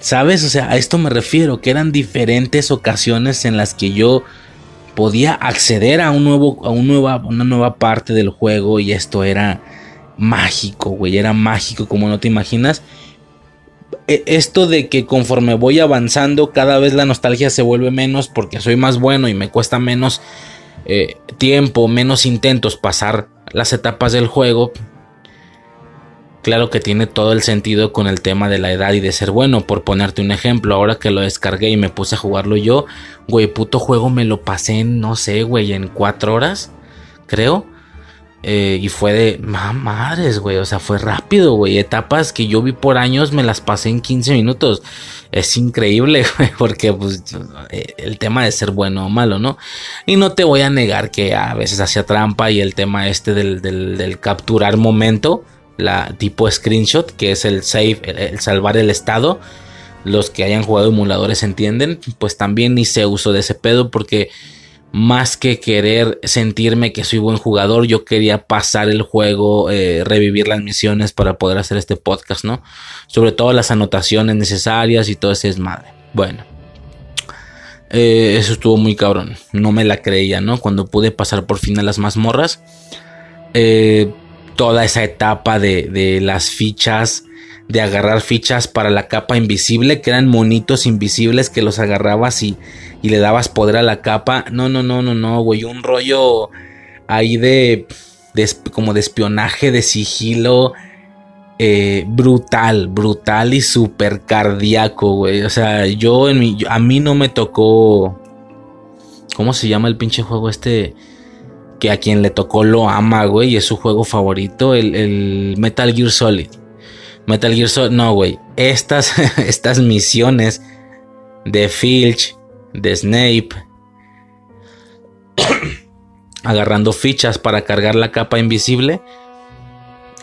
¿Sabes? O sea, a esto me refiero, que eran diferentes ocasiones en las que yo podía acceder a, un nuevo, a nueva, una nueva parte del juego y esto era mágico, güey, era mágico como no te imaginas. E, esto de que conforme voy avanzando cada vez la nostalgia se vuelve menos porque soy más bueno y me cuesta menos eh, tiempo, menos intentos pasar las etapas del juego, Claro que tiene todo el sentido con el tema de la edad y de ser bueno. Por ponerte un ejemplo, ahora que lo descargué y me puse a jugarlo yo, güey, puto juego me lo pasé en, no sé, güey, en cuatro horas, creo. Eh, y fue de, madres, güey, o sea, fue rápido, güey. Etapas que yo vi por años me las pasé en 15 minutos. Es increíble, güey, porque pues, eh, el tema de ser bueno o malo, ¿no? Y no te voy a negar que a veces hacía trampa y el tema este del, del capturar momento la tipo screenshot, que es el save, el, salvar el estado. Los que hayan jugado emuladores entienden, pues también hice uso de ese pedo porque más que querer sentirme que soy buen jugador, yo quería pasar el juego, eh, revivir las misiones para poder hacer este podcast, ¿no? Sobre todo las anotaciones necesarias y todo ese desmadre. Bueno, eh, eso estuvo muy cabrón. No me la creía, ¿no? Cuando pude pasar por fin a las mazmorras. Eh, toda esa etapa de, las fichas, de agarrar fichas para la capa invisible, que eran monitos invisibles que los agarrabas y, y le dabas poder a la capa. No, no, no, no, no, güey, un rollo ahí de, como de espionaje, de sigilo. Eh, brutal, brutal y súper cardíaco, güey. O sea, yo en mi, a mí no me tocó. ¿Cómo se llama el pinche juego este? que a quien le tocó lo ama, güey, y es su juego favorito, el, Metal Gear Solid. Metal Gear Solid, no, güey, estas, estas misiones de Filch, de Snape, agarrando fichas para cargar la capa invisible.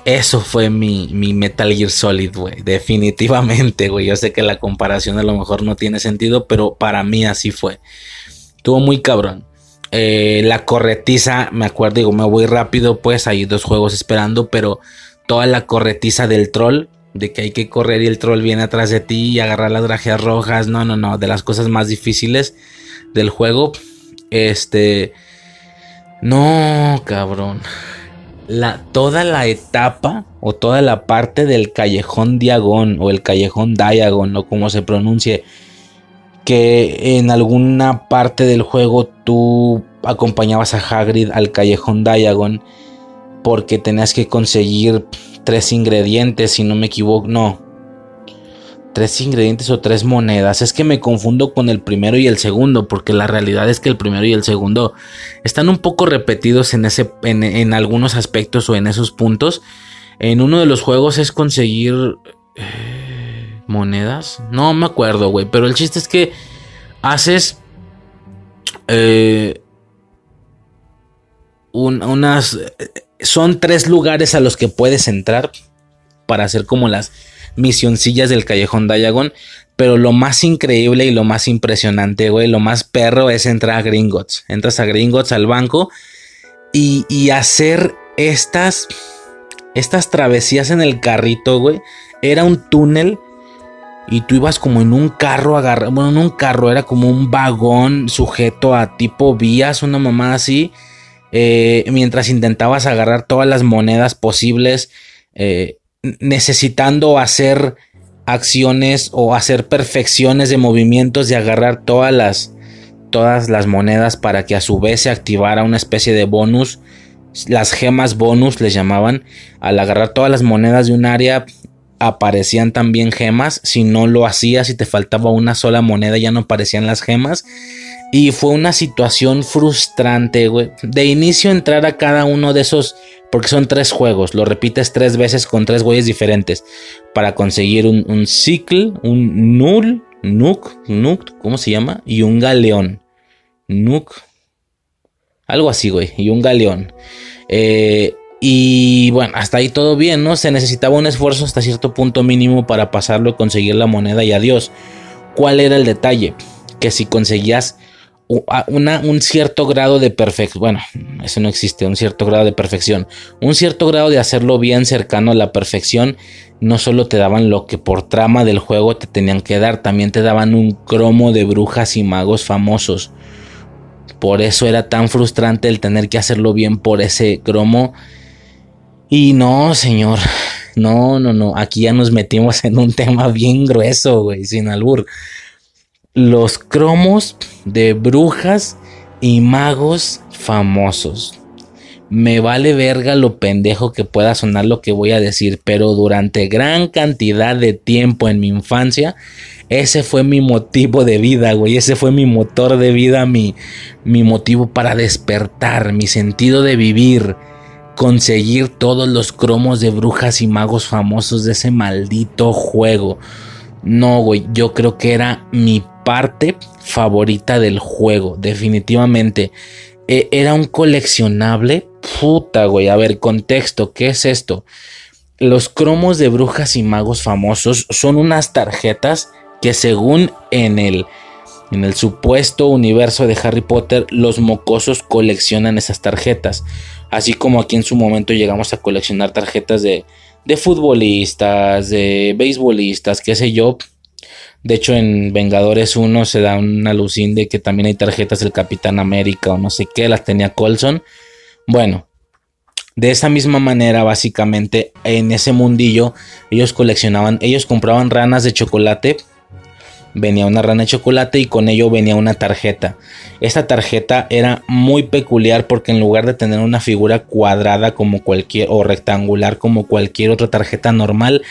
Eso fue mi, mi Metal Gear Solid, güey. Definitivamente, güey. Yo sé que la comparación a lo mejor no tiene sentido, pero para mí así fue. Estuvo muy cabrón. Eh, la corretiza, me acuerdo, digo, me voy rápido, pues hay dos juegos esperando, pero toda la corretiza del troll, de que hay que correr y el troll viene atrás de ti y agarrar las grajeas rojas, no, no, no, de las cosas más difíciles del juego. Este, no, cabrón. La, toda la etapa o toda la parte del callejón Diagon o el callejón Diagon o como se pronuncie que en alguna parte del juego tú acompañabas a Hagrid al callejón Diagon porque tenías que conseguir tres ingredientes, si no me equivoco, no. Tres ingredientes o tres monedas. Es que me confundo con el primero y el segundo, porque la realidad es que el primero y el segundo están un poco repetidos en, ese, en, algunos aspectos o en esos puntos. En uno de los juegos es conseguir... Eh, monedas. No me acuerdo, güey. Pero el chiste es que haces eh, unas... Son tres lugares a los que puedes entrar para hacer como las misioncillas del Callejón Diagon. Pero lo más increíble y lo más impresionante, güey, lo más perro es entrar a Gringotts. Entras a Gringotts al banco y, y hacer estas, estas travesías en el carrito, güey. Era un túnel y tú ibas como en un carro agarrado, bueno, en un carro, era como un vagón sujeto a tipo vías, una mamá así, eh, mientras intentabas agarrar todas las monedas posibles, eh, necesitando hacer acciones o hacer perfecciones de movimientos y agarrar todas las, todas las monedas para que a su vez se activara una especie de bonus. Las gemas bonus les llamaban. Al agarrar todas las monedas de un área, aparecían también gemas. Si no lo hacías y te faltaba una sola moneda, ya no aparecían las gemas. Y fue una situación frustrante, güey. De inicio entrar a cada uno de esos, porque son tres juegos, lo repites tres veces con tres güeyes diferentes. Para conseguir un, un cicle, un null, nuk, nuk, ¿cómo se llama? Y un galeón. Nuk. Algo así, güey. Y un galeón. Eh, y bueno, hasta ahí todo bien, ¿no? Se necesitaba un esfuerzo hasta cierto punto mínimo para pasarlo y conseguir la moneda y adiós. ¿Cuál era el detalle? Que si conseguías un cierto grado de perfección, bueno, eso no existe, un cierto grado de perfección, un cierto grado de hacerlo bien cercano a la perfección, no solo te daban lo que por trama del juego te tenían que dar, también te daban un cromo de brujas y magos famosos. Por eso era tan frustrante el tener que hacerlo bien por ese cromo y no, señor. No, no, no. Aquí ya nos metimos en un tema bien grueso, güey, sin albur. Los cromos de brujas y magos famosos. Me vale verga lo pendejo que pueda sonar lo que voy a decir, pero durante gran cantidad de tiempo en mi infancia, ese fue mi motivo de vida, güey. Ese fue mi motor de vida, mi, mi motivo para despertar, mi sentido de vivir conseguir todos los cromos de brujas y magos famosos de ese maldito juego. No, güey, yo creo que era mi parte favorita del juego, definitivamente. E, era un coleccionable. Puta, güey. A ver, contexto, ¿qué es esto? Los cromos de brujas y magos famosos son unas tarjetas que según en el en el supuesto universo de Harry Potter, los mocosos coleccionan esas tarjetas. Así como aquí en su momento llegamos a coleccionar tarjetas de, de futbolistas, de beisbolistas, qué sé yo. De hecho, en Vengadores 1 se da una alucín de que también hay tarjetas del Capitán América o no sé qué, las tenía Colson. Bueno, de esa misma manera, básicamente, en ese mundillo, ellos coleccionaban, ellos compraban ranas de chocolate venía una rana de chocolate y con ello venía una tarjeta. Esta tarjeta era muy peculiar porque en lugar de tener una figura cuadrada como cualquier o rectangular como cualquier otra tarjeta normal,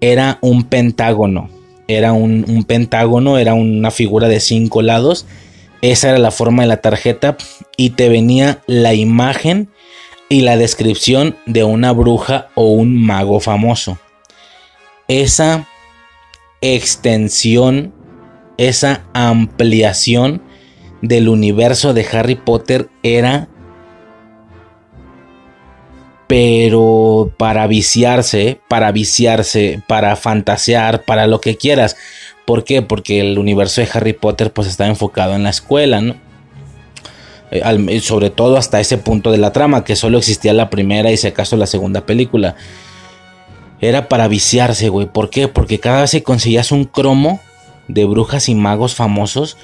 era un pentágono. Era un, pentágono, era una figura de cinco lados. Esa era la forma de la tarjeta y te venía la imagen y la descripción de una bruja o un mago famoso. Esa extensión esa ampliación del universo de Harry Potter era pero para viciarse, para viciarse, para fantasear, para lo que quieras. ¿Por qué? Porque el universo de Harry Potter pues está enfocado en la escuela, ¿no? eh, al- sobre todo hasta ese punto de la trama, que solo existía la primera y si acaso la segunda película. Era para viciarse, güey. ¿Por qué? Porque cada vez que conseguías un cromo de brujas y magos famosos,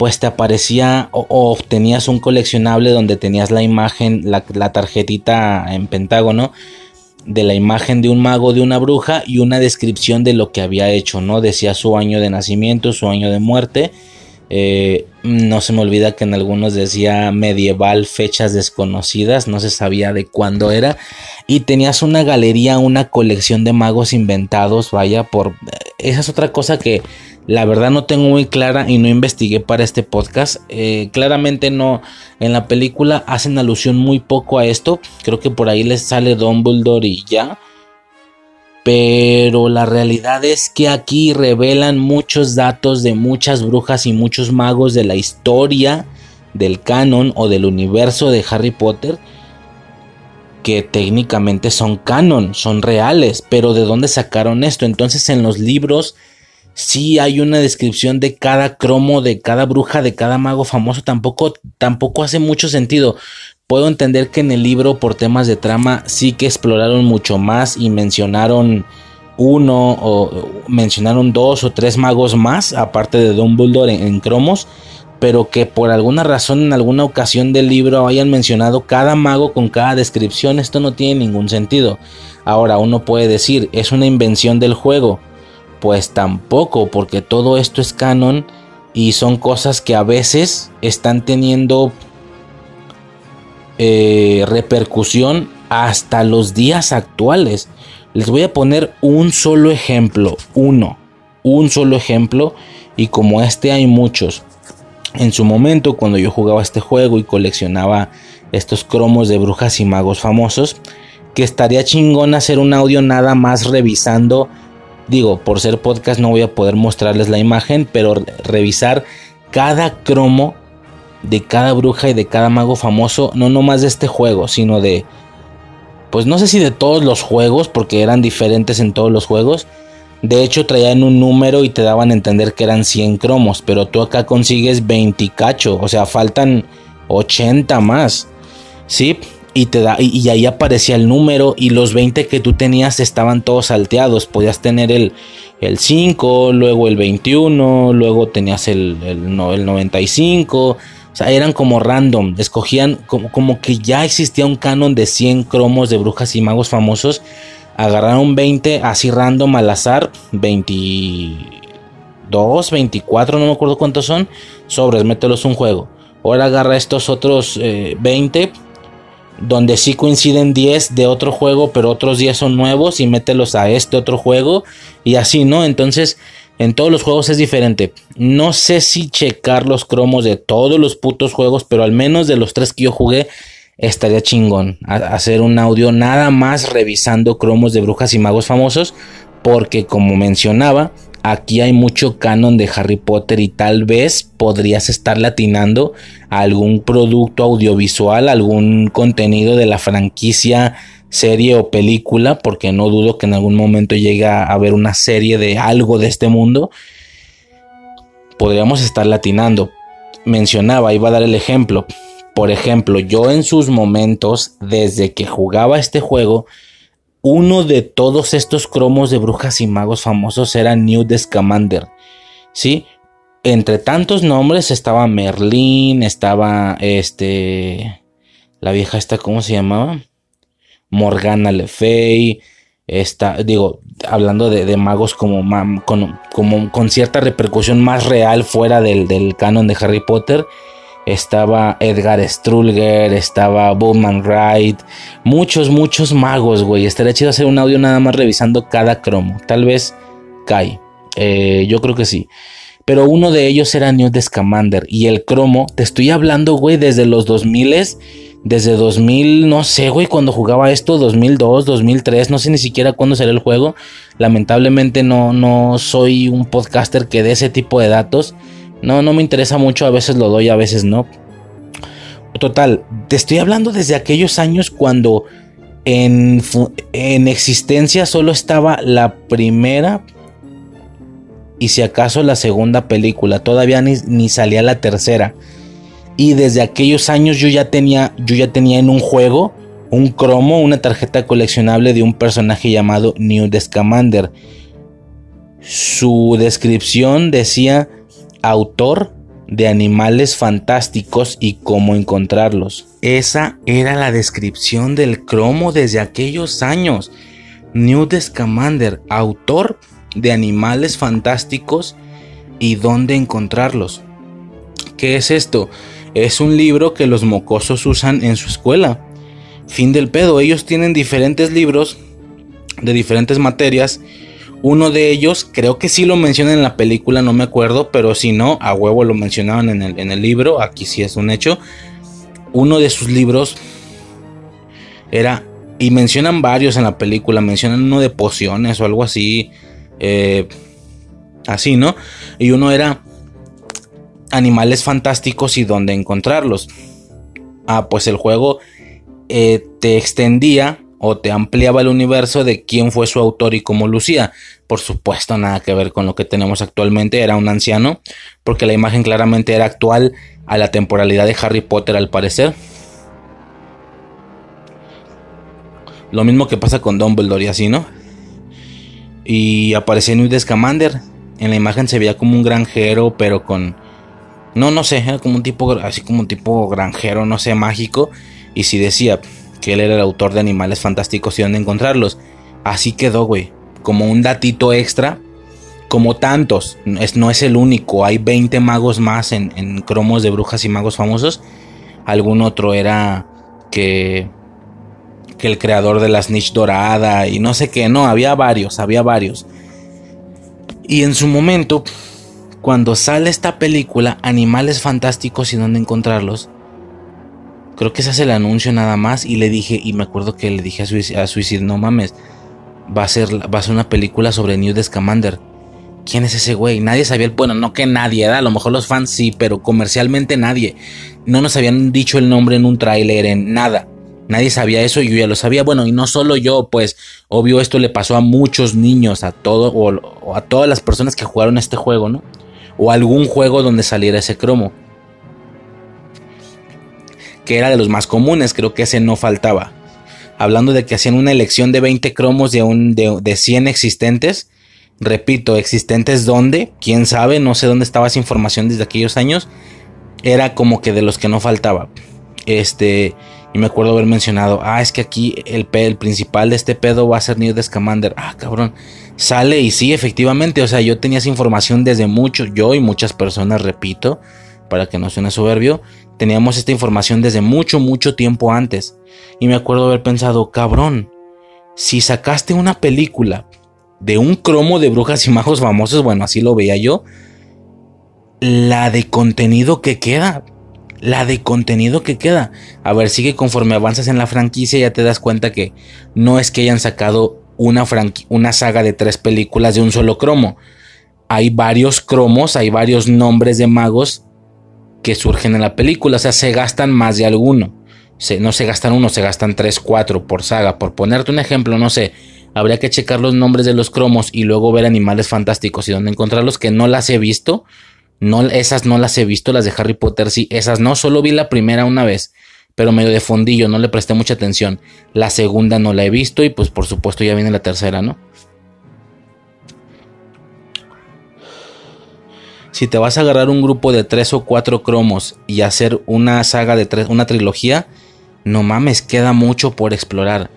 pues te aparecía o, o obtenías un coleccionable donde tenías la imagen, la, tarjetita en pentágono de la imagen de un mago, de una bruja y una descripción de lo que había hecho, ¿no? Decía su año de nacimiento, su año de muerte. Eh, no se me olvida que en algunos decía medieval, fechas desconocidas, no se sabía de cuándo era. Y tenías una galería, una colección de magos inventados, vaya, por... Esa es otra cosa que la verdad no tengo muy clara y no investigué para este podcast. Eh, claramente no, en la película hacen alusión muy poco a esto. Creo que por ahí les sale Dumbledore y ya. Pero la realidad es que aquí revelan muchos datos de muchas brujas y muchos magos de la historia del canon o del universo de Harry Potter que técnicamente son canon, son reales, pero ¿de dónde sacaron esto? Entonces en los libros sí hay una descripción de cada cromo, de cada bruja, de cada mago famoso, tampoco, tampoco hace mucho sentido. Puedo entender que en el libro por temas de trama sí que exploraron mucho más y mencionaron uno o mencionaron dos o tres magos más, aparte de Dumbledore en, en cromos, pero que por alguna razón en alguna ocasión del libro hayan mencionado cada mago con cada descripción, esto no tiene ningún sentido. Ahora uno puede decir, es una invención del juego, pues tampoco, porque todo esto es canon y son cosas que a veces están teniendo eh, repercusión hasta los días actuales. Les voy a poner un solo ejemplo, uno, un solo ejemplo, y como este hay muchos. En su momento, cuando yo jugaba este juego y coleccionaba estos cromos de brujas y magos famosos, que estaría chingón hacer un audio nada más revisando Digo, por ser podcast no voy a poder mostrarles la imagen, pero revisar cada cromo de cada bruja y de cada mago famoso, no nomás de este juego, sino de, pues no sé si de todos los juegos, porque eran diferentes en todos los juegos. De hecho, traían un número y te daban a entender que eran 100 cromos, pero tú acá consigues 20 cacho, o sea, faltan 80 más. Sí, y te da y, ahí aparecía el número y los 20 que tú tenías estaban todos salteados. Podías tener el, el 5, luego el 21, luego tenías el, el, no, el 95. O sea, eran como random. Escogían como, como, que ya existía un canon de 100 cromos de brujas y magos famosos. Agarraron 20 así random al azar. 22, 24, no me acuerdo cuántos son. Sobres, mételos un juego. Ahora agarra estos otros eh, 20 donde sí coinciden 10 de otro juego, pero otros 10 son nuevos y mételos a este otro juego y así, ¿no? Entonces, en todos los juegos es diferente. No sé si checar los cromos de todos los putos juegos, pero al menos de los tres que yo jugué, estaría chingón hacer un audio nada más revisando cromos de brujas y magos famosos, porque como mencionaba, aquí hay mucho canon de Harry Potter y tal vez podrías estar latinando algún producto audiovisual, algún contenido de la franquicia, serie o película, porque no dudo que en algún momento llegue a haber una serie de algo de este mundo. Podríamos estar latinando. Mencionaba, iba a dar el ejemplo. Por ejemplo, yo en sus momentos, desde que jugaba este juego, uno de todos estos cromos de brujas y magos famosos era Newt Scamander. ¿Sí? Entre tantos nombres estaba Merlín, estaba este. La vieja esta, ¿cómo se llamaba? Morgana Le Fay. Está, digo, hablando de, magos como, con, cierta repercusión más real fuera del canon de Harry Potter estaba Edgar Strulger, estaba Bowman Wright, muchos, muchos magos, güey. Estaría chido hacer un audio nada más revisando cada cromo. Tal vez cae. Eh, yo creo que sí. Pero uno de ellos era Newt Scamander. Y el cromo, te estoy hablando, güey, desde los 2000 desde 2000, no sé, güey, cuando jugaba esto, 2002, 2003, no sé ni siquiera cuándo salió el juego. Lamentablemente no, no soy un podcaster que dé ese tipo de datos. No, no me interesa mucho, a veces lo doy, a veces no. Total, te estoy hablando desde aquellos años cuando en, en existencia solo estaba la primera y si acaso la segunda película, todavía ni, ni salía la tercera. Y desde aquellos años yo ya tenía, yo ya tenía en un juego un cromo, una tarjeta coleccionable de un personaje llamado Newt Scamander. Su descripción decía autor de animales fantásticos y cómo encontrarlos. Esa era la descripción del cromo desde aquellos años. Newt Scamander, autor de animales fantásticos y dónde encontrarlos. ¿Qué es esto? Es un libro que los mocosos usan en su escuela. Fin del pedo, ellos tienen diferentes libros de diferentes materias. Uno de ellos, creo que sí lo mencionan en la película, no me acuerdo, pero si no, a huevo lo mencionaban en el, libro, aquí sí es un hecho. Uno de sus libros era, y mencionan varios en la película, mencionan uno de pociones o algo así, eh, así, ¿no? Y uno era animales fantásticos y dónde encontrarlos. Ah, pues el juego eh, te extendía o te ampliaba el universo de quién fue su autor y cómo lucía. Por supuesto, nada que ver con lo que tenemos actualmente, era un anciano, porque la imagen claramente era actual a la temporalidad de Harry Potter al parecer. Lo mismo que pasa con Dumbledore y así, ¿no? Y aparecía Newt Scamander. En la imagen se veía como un granjero, pero con... No, no sé, como un tipo, así como un tipo granjero, no sé, mágico. Y si decía que él era el autor de Animales Fantásticos y dónde encontrarlos. Así quedó, güey. Como un datito extra. Como tantos. Es, no es el único. Hay 20 magos más en, en cromos de brujas y magos famosos. Algún otro era que que el creador de la snitch dorada y no sé qué, no, había varios, había varios. Y en su momento, cuando sale esta película, Animales Fantásticos y dónde encontrarlos, creo que se hace el anuncio nada más y le dije, y me acuerdo que le dije a Suicide, no mames, va a, ser, va a ser una película sobre Newt Scamander. ¿Quién es ese güey? Nadie sabía el. Bueno, no que nadie, a lo mejor los fans sí, pero comercialmente nadie. No nos habían dicho el nombre en un tráiler, en nada. Nadie sabía eso y yo ya lo sabía. Bueno, y no solo yo, pues obvio esto le pasó a muchos niños, a todo o, a todas las personas que jugaron este juego, ¿no? O algún juego donde saliera ese cromo. Que era de los más comunes, creo que ese no faltaba. Hablando de que hacían una elección de 20 cromos de, un, de, de 100 existentes. Repito, existentes donde, quién sabe, no sé dónde estaba esa información desde aquellos años. Era como que de los que no faltaba. Este, y me acuerdo haber mencionado, ah, es que aquí el, el principal de este pedo va a ser Newt Scamander. Ah, cabrón. Sale y sí, efectivamente. O sea, yo tenía esa información desde mucho. Yo y muchas personas, repito, para que no suene soberbio, teníamos esta información desde mucho, mucho tiempo antes. Y me acuerdo haber pensado, cabrón, si sacaste una película de un cromo de brujas y majos famosos, bueno, así lo veía yo, la de contenido que queda la de contenido que queda. A ver, sigue conforme avanzas en la franquicia ya te das cuenta que no es que hayan sacado una, una saga de tres películas de un solo cromo. Hay varios cromos, hay varios nombres de magos que surgen en la película. O sea, se gastan más de alguno. no se gastan uno, se gastan tres, cuatro por saga. Por ponerte un ejemplo, no sé. Habría que checar los nombres de los cromos y luego ver animales fantásticos y dónde encontrarlos que no las he visto no, esas no las he visto, las de Harry Potter sí, esas no, solo vi la primera una vez, pero medio de fondillo, no le presté mucha atención. La segunda no la he visto y pues por supuesto ya viene la tercera, ¿no? Si te vas a agarrar un grupo de tres o cuatro cromos y hacer una saga de tres, una trilogía, no mames, queda mucho por explorar.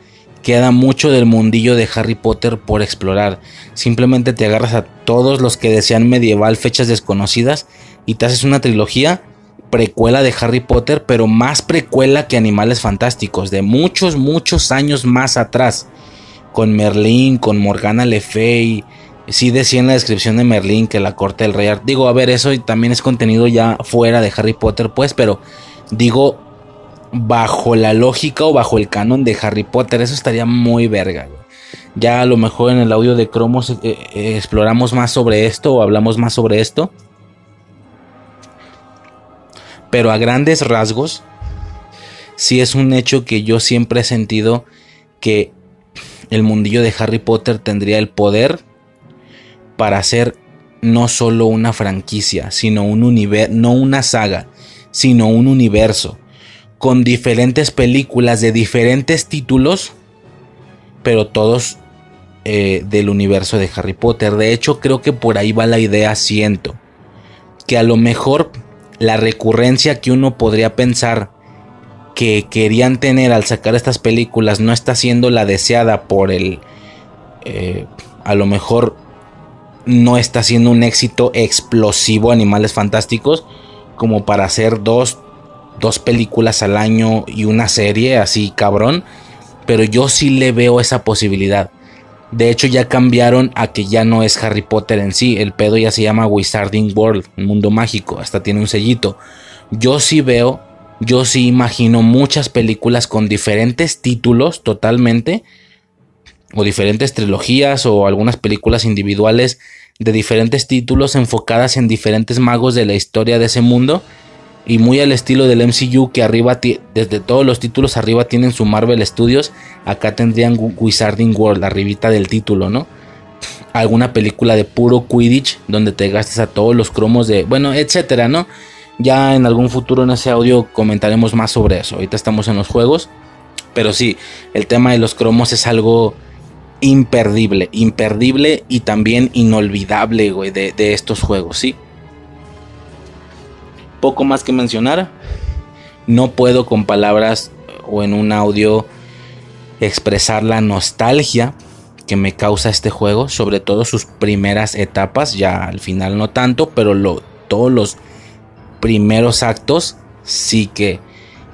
Queda mucho del mundillo de Harry Potter por explorar. Simplemente te agarras a todos los que desean medieval, fechas desconocidas, y te haces una trilogía precuela de Harry Potter, pero más precuela que Animales Fantásticos, de muchos, muchos años más atrás. Con Merlín, con Morgana Le Fay. Sí decía en la descripción de Merlín que la corte del rey. Digo, a ver, eso también es contenido ya fuera de Harry Potter, pues, pero digo, bajo la lógica o bajo el canon de Harry Potter. Eso estaría muy verga. Ya a lo mejor en el audio de Cromos eh, eh, exploramos más sobre esto o hablamos más sobre esto. Pero a grandes rasgos, sí es un hecho que yo siempre he sentido que el mundillo de Harry Potter tendría el poder para hacer no solo una franquicia, sino un universo, no una saga, sino un universo con diferentes películas de diferentes títulos, pero todos eh, del universo de Harry Potter. De hecho, creo que por ahí va la idea, siento, que a lo mejor la recurrencia que uno podría pensar que querían tener al sacar estas películas no está siendo la deseada por el... Eh, a lo mejor no está siendo un éxito explosivo Animales Fantásticos como para hacer dos, dos películas al año y una serie así cabrón. Pero yo sí le veo esa posibilidad. De hecho ya cambiaron a que ya no es Harry Potter en sí. El pedo ya se llama Wizarding World, un mundo mágico. Hasta tiene un sellito. Yo sí veo yo sí imagino muchas películas con diferentes títulos totalmente, o diferentes trilogías, o algunas películas individuales de diferentes títulos enfocadas en diferentes magos de la historia de ese mundo. Y muy al estilo del MCU que arriba, desde todos los títulos arriba tienen su Marvel Studios, acá tendrían Wizarding World, arribita del título, ¿no? Alguna película de puro Quidditch, donde te gastes a todos los cromos de, bueno, etcétera, ¿no? Ya en algún futuro en ese audio comentaremos más sobre eso. Ahorita estamos en los juegos. Pero sí, el tema de los cromos es algo imperdible, imperdible y también inolvidable, güey, de, de estos juegos, ¿sí? Poco más que mencionar. No puedo con palabras o en un audio expresar la nostalgia que me causa este juego, sobre todo sus primeras etapas, ya al final no tanto, pero lo, todos los primeros actos sí que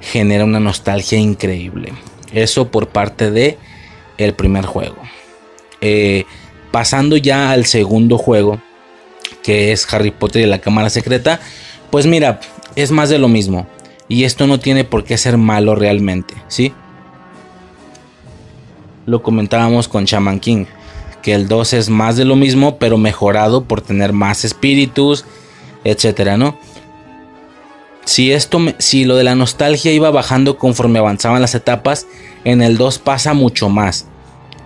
genera una nostalgia increíble. Eso por parte de el primer juego. Eh, pasando ya al segundo juego, que es Harry Potter y la Cámara Secreta, pues mira, es más de lo mismo. Y esto no tiene por qué ser malo realmente, ¿sí? Lo comentábamos con Shaman King, que el 2 es más de lo mismo, pero mejorado por tener más espíritus, etcétera, ¿no? Si esto, si lo de la nostalgia iba bajando conforme avanzaban las etapas, en el 2 pasa mucho más.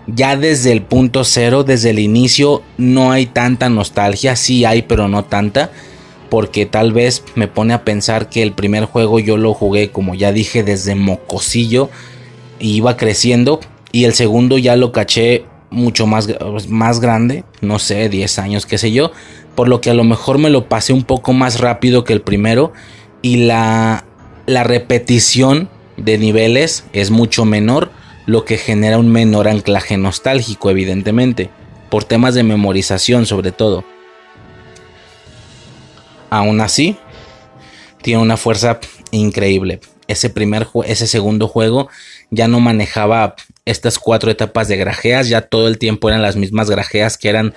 Ya desde el punto cero, desde el inicio, no hay tanta nostalgia, sí hay, pero no tanta. Porque tal vez me pone a pensar que el primer juego yo lo jugué, como ya dije, desde mocosillo y iba creciendo. Y el segundo ya lo caché mucho más, más grande, no sé, 10 años, qué sé yo. Por lo que a lo mejor me lo pasé un poco más rápido que el primero y la, la repetición de niveles es mucho menor, lo que genera un menor anclaje nostálgico, evidentemente, por temas de memorización sobre todo. Aún así, tiene una fuerza increíble. Ese primer ese segundo juego ya no manejaba estas cuatro etapas de grajeas, ya todo el tiempo eran las mismas grajeas que eran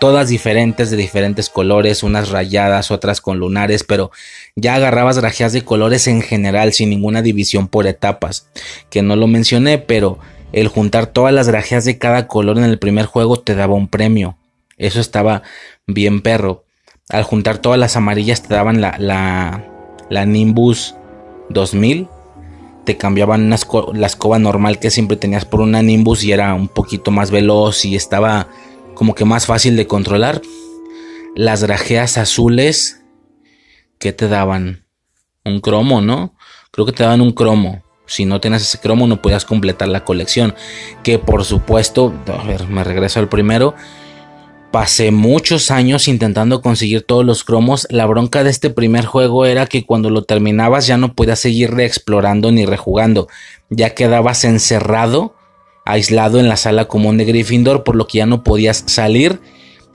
todas diferentes, de diferentes colores, unas rayadas, otras con lunares, pero ya agarrabas grajeas de colores en general, sin ninguna división por etapas, que no lo mencioné, pero el juntar todas las grajeas de cada color en el primer juego te daba un premio. Eso estaba bien perro. Al juntar todas las amarillas te daban la, la, Nimbus 2000. Te cambiaban la escoba normal que siempre tenías por una Nimbus y era un poquito más veloz y estaba como que más fácil de controlar. Las grajeas azules, ¿qué te daban? Un cromo, ¿no? Creo que te daban un cromo. Si no tenías ese cromo no podías completar la colección. Que por supuesto, a ver, me regreso al primero. Pasé muchos años intentando conseguir todos los cromos. La bronca de este primer juego era que cuando lo terminabas ya no podías seguir reexplorando ni rejugando. Ya quedabas encerrado aislado en la sala común de Gryffindor, por lo que ya no podías salir.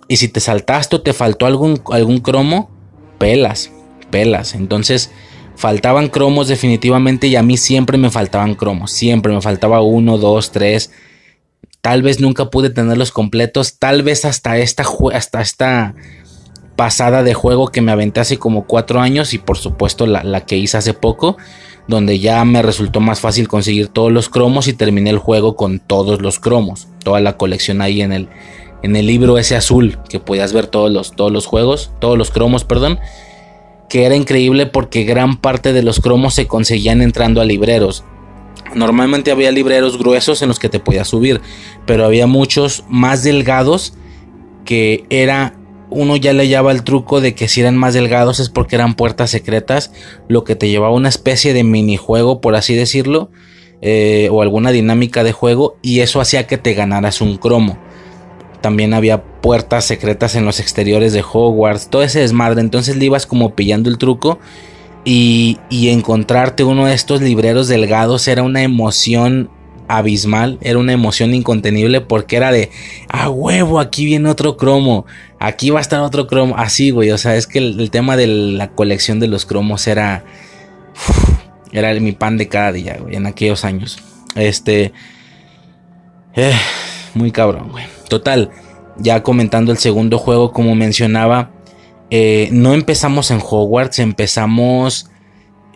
Y si te saltaste o te faltó algún, algún cromo, pelas, pelas. Entonces faltaban cromos definitivamente y a mí siempre me faltaban cromos. Siempre me faltaba uno, dos, tres. Tal vez nunca pude tenerlos completos. Tal vez hasta esta, hasta esta pasada de juego que me aventé hace como cuatro años y por supuesto la, la que hice hace poco donde ya me resultó más fácil conseguir todos los cromos y terminé el juego con todos los cromos, toda la colección ahí en el, en el libro ese azul que podías ver todos los, todos los juegos, todos los cromos, perdón, que era increíble porque gran parte de los cromos se conseguían entrando a libreros. Normalmente había libreros gruesos en los que te podías subir, pero había muchos más delgados que era uno ya le hallaba el truco de que si eran más delgados es porque eran puertas secretas, lo que te llevaba a una especie de minijuego, por así decirlo, eh, o alguna dinámica de juego, y eso hacía que te ganaras un cromo. También había puertas secretas en los exteriores de Hogwarts, todo ese desmadre, entonces le ibas como pillando el truco. Y, y encontrarte uno de estos libreros delgados era una emoción abismal, era una emoción incontenible porque era de, a huevo, aquí viene otro cromo, aquí va a estar otro cromo, así, güey, o sea, es que el, tema de la colección de los cromos era, era mi pan de cada día, güey, en aquellos años. Este, eh, muy cabrón, güey. Total, ya comentando el segundo juego, como mencionaba, eh, no empezamos en Hogwarts, empezamos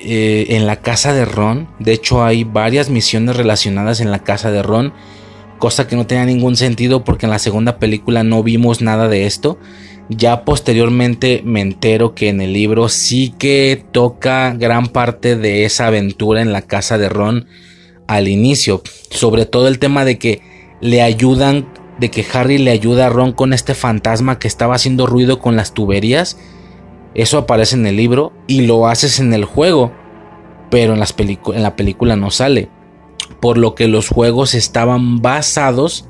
eh, en la casa de Ron. De hecho, hay varias misiones relacionadas en la casa de Ron. Cosa que no tenía ningún sentido porque en la segunda película no vimos nada de esto. Ya posteriormente me entero que en el libro sí que toca gran parte de esa aventura en la casa de Ron al inicio. Sobre todo el tema de que le ayudan, de que Harry le ayuda a Ron con este fantasma que estaba haciendo ruido con las tuberías eso aparece en el libro y lo haces en el juego, pero en, la película no sale. Por lo que los juegos estaban basados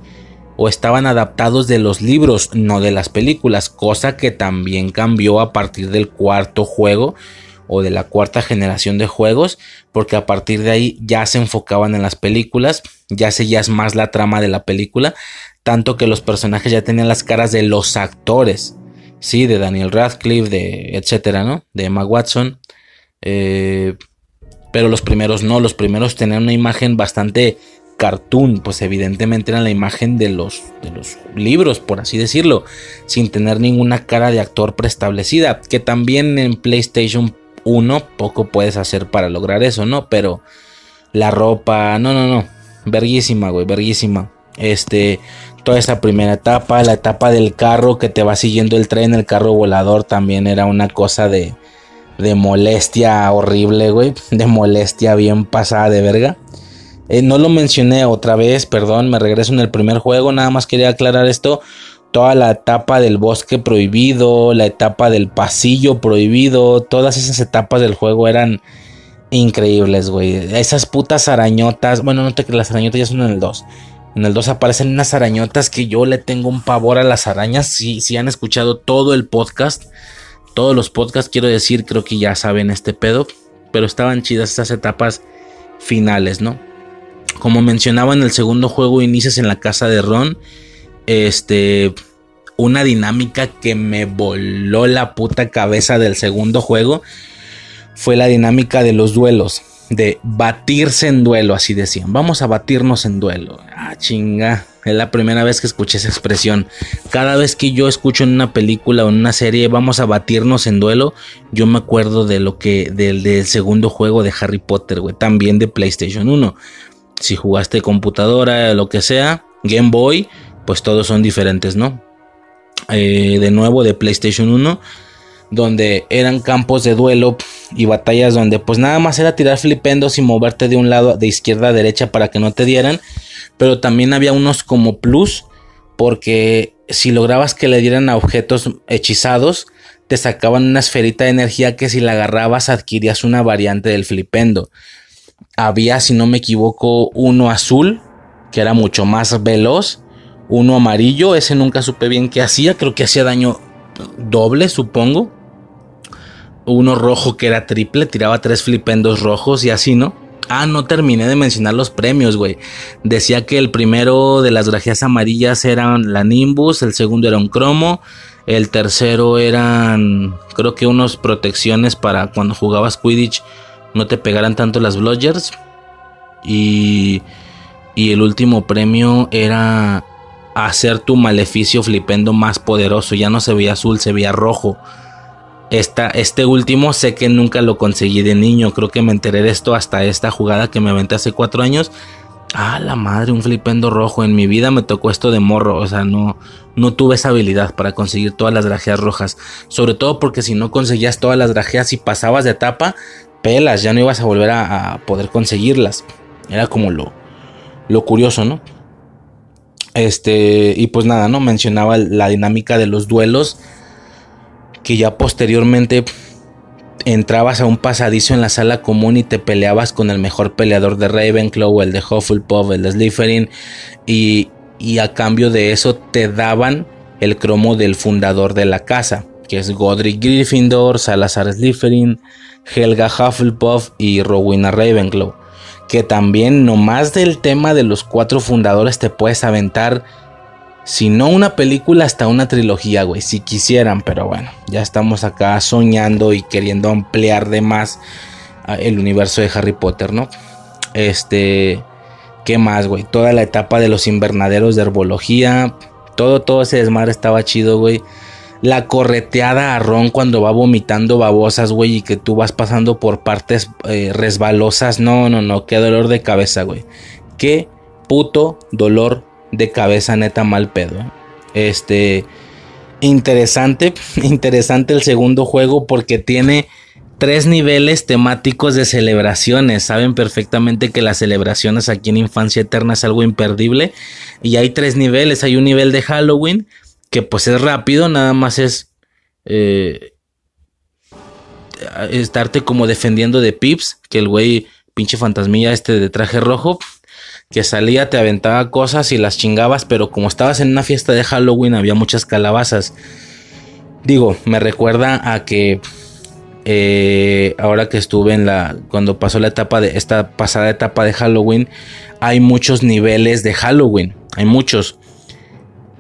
o estaban adaptados de los libros, no de las películas, cosa que también cambió a partir del cuarto juego o de la cuarta generación de juegos, porque a partir de ahí ya se enfocaban en las películas, ya seguías más la trama de la película, tanto que los personajes ya tenían las caras de los actores sí, de Daniel Radcliffe, de etcétera, ¿no? De Emma Watson. Eh, pero los primeros no, los primeros tenían una imagen bastante cartoon, pues evidentemente era la imagen de los, de los libros, por así decirlo, sin tener ninguna cara de actor preestablecida, que también en PlayStation 1 poco puedes hacer para lograr eso, ¿no? Pero la ropa, no, no, no, verguísima, güey, verguísima. Este, toda esa primera etapa, la etapa del carro que te va siguiendo el tren, el carro volador también era una cosa de, de molestia horrible, güey, de molestia bien pasada de verga. Eh, no lo mencioné otra vez, perdón, me regreso en el primer juego, nada más quería aclarar esto. Toda la etapa del bosque prohibido, la etapa del pasillo prohibido, todas esas etapas del juego eran increíbles, güey. Esas putas arañotas, bueno, no te que las arañotas ya son en el 2. En el 2 aparecen unas arañotas que yo le tengo un pavor a las arañas. Si, han escuchado todo el podcast, todos los podcasts, quiero decir, creo que ya saben este pedo. Pero estaban chidas estas etapas finales, ¿no? Como mencionaba en el segundo juego, inicias en la casa de Ron. Este. Una dinámica que me voló la puta cabeza del segundo juego fue la dinámica de los duelos de batirse en duelo, así decían. Vamos a batirnos en duelo. Ah, chinga. Es la primera vez que escuché esa expresión. Cada vez que yo escucho en una película o en una serie vamos a batirnos en duelo, yo me acuerdo de lo que del, del segundo juego de Harry Potter, güey, también de PlayStation 1. Si jugaste computadora, lo que sea, Game Boy, pues todos son diferentes, ¿no? Eh, de nuevo de PlayStation 1 donde eran campos de duelo y batallas donde pues nada más era tirar flipendos y moverte de un lado de izquierda a derecha para que no te dieran, pero también había unos como plus porque si lograbas que le dieran a objetos hechizados, te sacaban una esferita de energía que si la agarrabas adquirías una variante del flipendo. Había, si no me equivoco, uno azul, que era mucho más veloz, uno amarillo, ese nunca supe bien qué hacía, creo que hacía daño doble, supongo uno rojo que era triple, tiraba tres flipendos rojos y así, ¿no? Ah, no terminé de mencionar los premios, güey. Decía que el primero de las grajeas amarillas eran la Nimbus, el segundo era un cromo, el tercero eran, creo que unos protecciones para cuando jugabas Quidditch no te pegaran tanto las bludgers. Y, y el último premio era hacer tu maleficio flipendo más poderoso. Ya no se veía azul, se veía rojo este último sé que nunca lo conseguí de niño. Creo que me enteré de esto hasta esta jugada que me aventé hace cuatro años. Ah, la madre, un flipendo rojo. En mi vida me tocó esto de morro. O sea, no, no tuve esa habilidad para conseguir todas las drajeas rojas. Sobre todo porque si no conseguías todas las drajeas y pasabas de etapa, pelas, ya no ibas a volver a, poder conseguirlas. Era como lo, lo curioso, ¿no? Este, y pues nada, ¿no? Mencionaba la dinámica de los duelos que ya posteriormente entrabas a un pasadizo en la sala común y te peleabas con el mejor peleador de Ravenclaw, el de Hufflepuff, el de Slytherin y, y a cambio de eso te daban el cromo del fundador de la casa, que es Godric Gryffindor, Salazar Slytherin, Helga Hufflepuff y Rowena Ravenclaw. Que también nomás del tema de los cuatro fundadores te puedes aventar si no una película, hasta una trilogía, güey. Si quisieran, pero bueno, ya estamos acá soñando y queriendo ampliar de más ah, el universo de Harry Potter, ¿no? Este, ¿qué más, güey? Toda la etapa de los invernaderos de herbología, todo, todo ese desmadre estaba chido, güey. La correteada a Ron cuando va vomitando babosas, güey, y que tú vas pasando por partes eh, resbalosas. No, no, no, qué dolor de cabeza, güey. Qué puto dolor de cabeza neta mal pedo. Este, interesante, interesante el segundo juego porque tiene tres niveles temáticos de celebraciones. Saben perfectamente que las celebraciones aquí en Infancia Eterna es algo imperdible. Y hay tres niveles. Hay un nivel de Halloween que pues es rápido, nada más es eh, estarte como defendiendo de Pips, que el güey pinche fantasmilla este de traje rojo que salía, te aventaba cosas y las chingabas, pero como estabas en una fiesta de Halloween había muchas calabazas. Digo, me recuerda a que eh, ahora que estuve en la, cuando pasó la etapa de esta pasada etapa de Halloween, hay muchos niveles de Halloween, hay muchos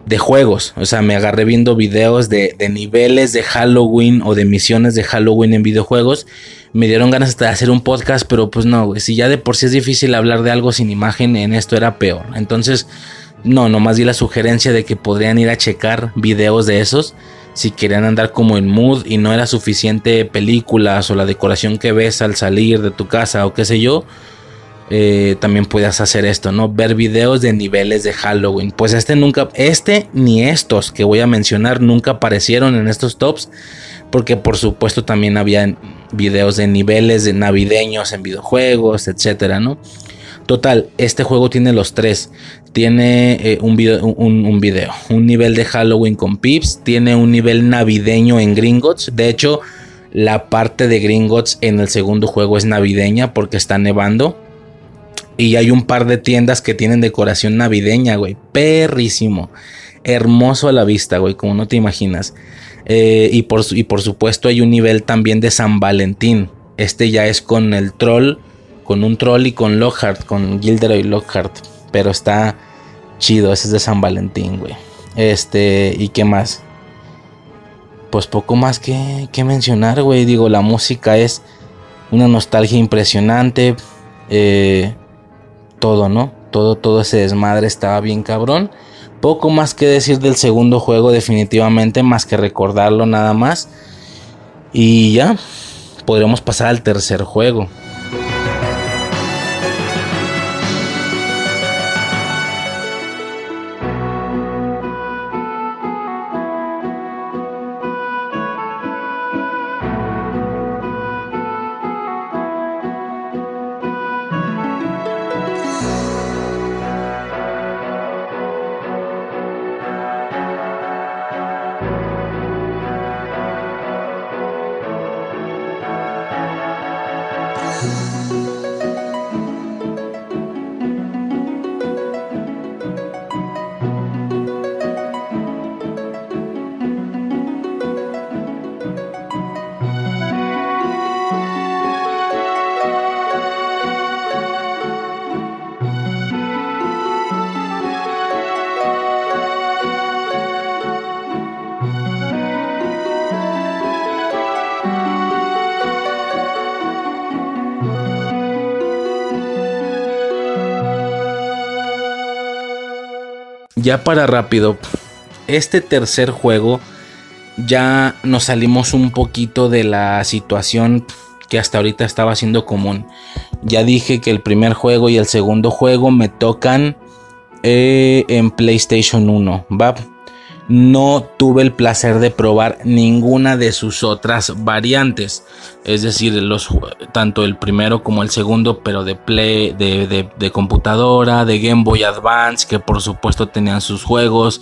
de juegos, o sea, me agarré viendo videos de, de niveles de Halloween o de misiones de Halloween en videojuegos me dieron ganas de hacer un podcast, pero pues no, Si ya de por sí es difícil hablar de algo sin imagen, en esto era peor. Entonces, no, nomás di la sugerencia de que podrían ir a checar videos de esos. Si querían andar como en mood y no era suficiente películas o la decoración que ves al salir de tu casa o qué sé yo, eh, también puedes hacer esto, ¿no? Ver videos de niveles de Halloween. Pues este nunca, este ni estos que voy a mencionar nunca aparecieron en estos tops porque por supuesto también había videos de niveles de navideños en videojuegos, etcétera, ¿no? Total, este juego tiene los tres. Tiene eh, un, video, un, video, un nivel de Halloween con Pips, tiene un nivel navideño en Gringotts. De hecho, la parte de Gringotts en el segundo juego es navideña porque está nevando. Y hay un par de tiendas que tienen decoración navideña, güey. Perrísimo. Hermoso a la vista, güey, como no te imaginas. Eh, y, por, y por supuesto hay un nivel también de San Valentín. Este ya es con el troll, con un troll y con Lockhart, con Gilderoy Lockhart. Pero está chido, ese es de San Valentín, güey. Este, ¿y qué más? Pues poco más que, que mencionar, güey. Digo, la música es una nostalgia impresionante. Eh, todo, ¿no? Todo, todo ese desmadre estaba bien cabrón. Poco más que decir del segundo juego definitivamente, más que recordarlo nada más. Y ya, podríamos pasar al tercer juego. Ya para rápido, este tercer juego ya nos salimos un poquito de la situación que hasta ahorita estaba siendo común. Ya dije que el primer juego y el segundo juego me tocan eh, en PlayStation 1, ¿va? No tuve el placer de probar ninguna de sus otras variantes. Es decir, tanto el primero como el segundo, pero de play, de, computadora, de Game Boy Advance, que por supuesto tenían sus juegos.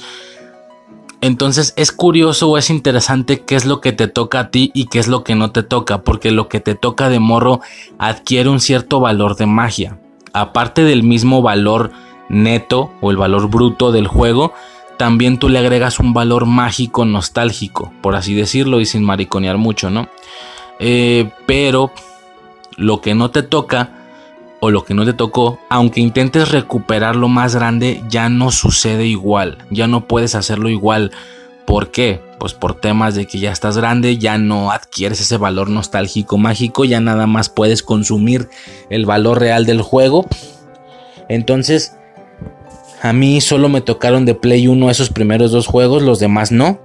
Entonces es curioso o es interesante qué es lo que te toca a ti y qué es lo que no te toca, porque lo que te toca de morro adquiere un cierto valor de magia. Aparte del mismo valor neto o el valor bruto del juego, también tú le agregas un valor mágico nostálgico, por así decirlo y sin mariconear mucho, ¿no? Eh, pero lo que no te toca o lo que no te tocó, aunque intentes recuperar lo más grande, ya no sucede igual, ya no puedes hacerlo igual. ¿Por qué? Pues por temas de que ya estás grande, ya no adquieres ese valor nostálgico mágico, ya nada más puedes consumir el valor real del juego. Entonces, a mí solo me tocaron de Play 1 esos primeros dos juegos, los demás no.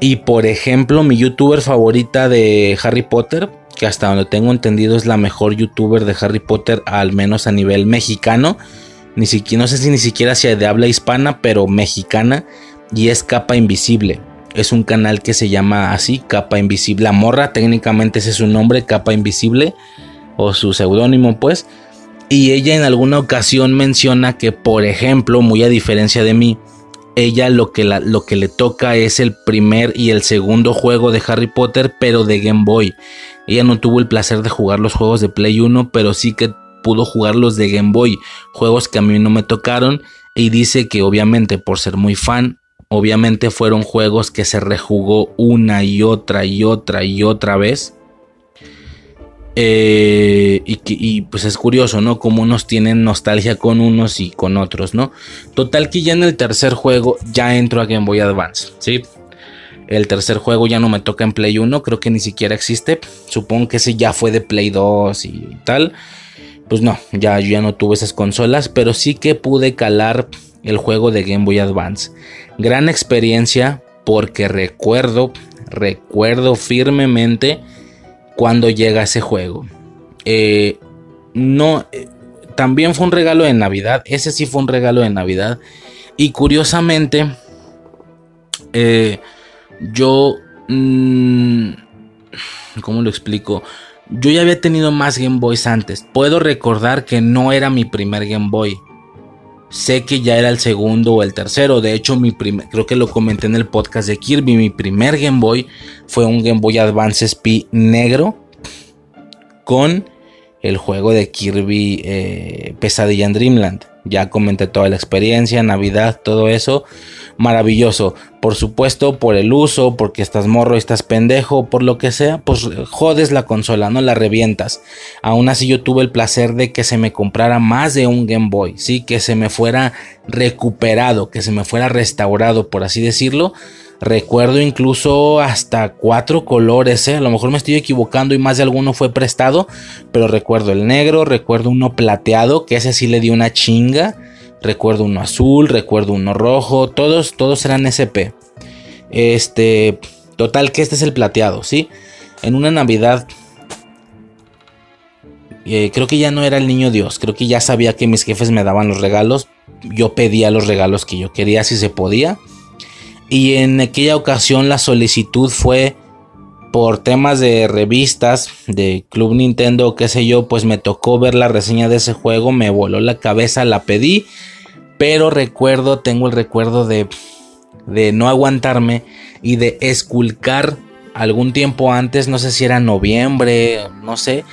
Y por ejemplo, mi youtuber favorita de Harry Potter, que hasta donde tengo entendido es la mejor youtuber de Harry Potter, al menos a nivel mexicano. Ni siquiera, no sé si ni siquiera sea de habla hispana, pero mexicana. Y es Capa Invisible. Es un canal que se llama así, Capa Invisible. La morra, técnicamente ese es su nombre, Capa Invisible. O su seudónimo, pues. Y ella en alguna ocasión menciona que, por ejemplo, muy a diferencia de mí, ella lo que, lo que le toca es el primer y el segundo juego de Harry Potter, pero de Game Boy. Ella no tuvo el placer de jugar los juegos de Play 1, pero sí que pudo jugar los de Game Boy, juegos que a mí no me tocaron. Y dice que obviamente por ser muy fan, obviamente fueron juegos que se rejugó una y otra y otra y otra vez. Eh, y, pues es curioso, ¿no? Como unos tienen nostalgia con unos y con otros, ¿no? Total que ya en el tercer juego ya entro a Game Boy Advance, ¿sí? El tercer juego ya no me toca en Play 1, creo que ni siquiera existe. Supongo que ese ya fue de Play 2 y tal. Pues no, ya yo ya no tuve esas consolas, pero sí que pude calar el juego de Game Boy Advance. Gran experiencia porque recuerdo, recuerdo firmemente cuando llega ese juego. Eh, no, eh, también fue un regalo de Navidad. Ese sí fue un regalo de Navidad. Y curiosamente, eh, yo... Mmm, ¿Cómo lo explico? Yo ya había tenido más Game Boys antes. Puedo recordar que no era mi primer Game Boy. Sé que ya era el segundo o el tercero. De hecho, mi primer, creo que lo comenté en el podcast de Kirby. Mi primer Game Boy fue un Game Boy Advance SP negro con el juego de Kirby eh, Pesadilla en Dreamland. Ya comenté toda la experiencia, Navidad, todo eso. Maravilloso. Por supuesto, por el uso, porque estás morro estás pendejo, por lo que sea, pues jodes la consola, no la revientas. Aún así yo tuve el placer de que se me comprara más de un Game Boy, sí, que se me fuera recuperado, que se me fuera restaurado, por así decirlo. Recuerdo incluso hasta cuatro colores, ¿eh? a lo mejor me estoy equivocando y más de alguno fue prestado, pero recuerdo el negro, recuerdo uno plateado, que ese sí le dio una chinga, recuerdo uno azul, recuerdo uno rojo, todos, todos eran SP. Este, total que este es el plateado, ¿sí? En una Navidad, eh, creo que ya no era el niño Dios, creo que ya sabía que mis jefes me daban los regalos, yo pedía los regalos que yo quería si se podía. Y en aquella ocasión la solicitud fue por temas de revistas de Club Nintendo, qué sé yo, pues me tocó ver la reseña de ese juego, me voló la cabeza, la pedí, pero recuerdo, tengo el recuerdo de, de no aguantarme y de esculcar algún tiempo antes, no sé si era noviembre, no sé,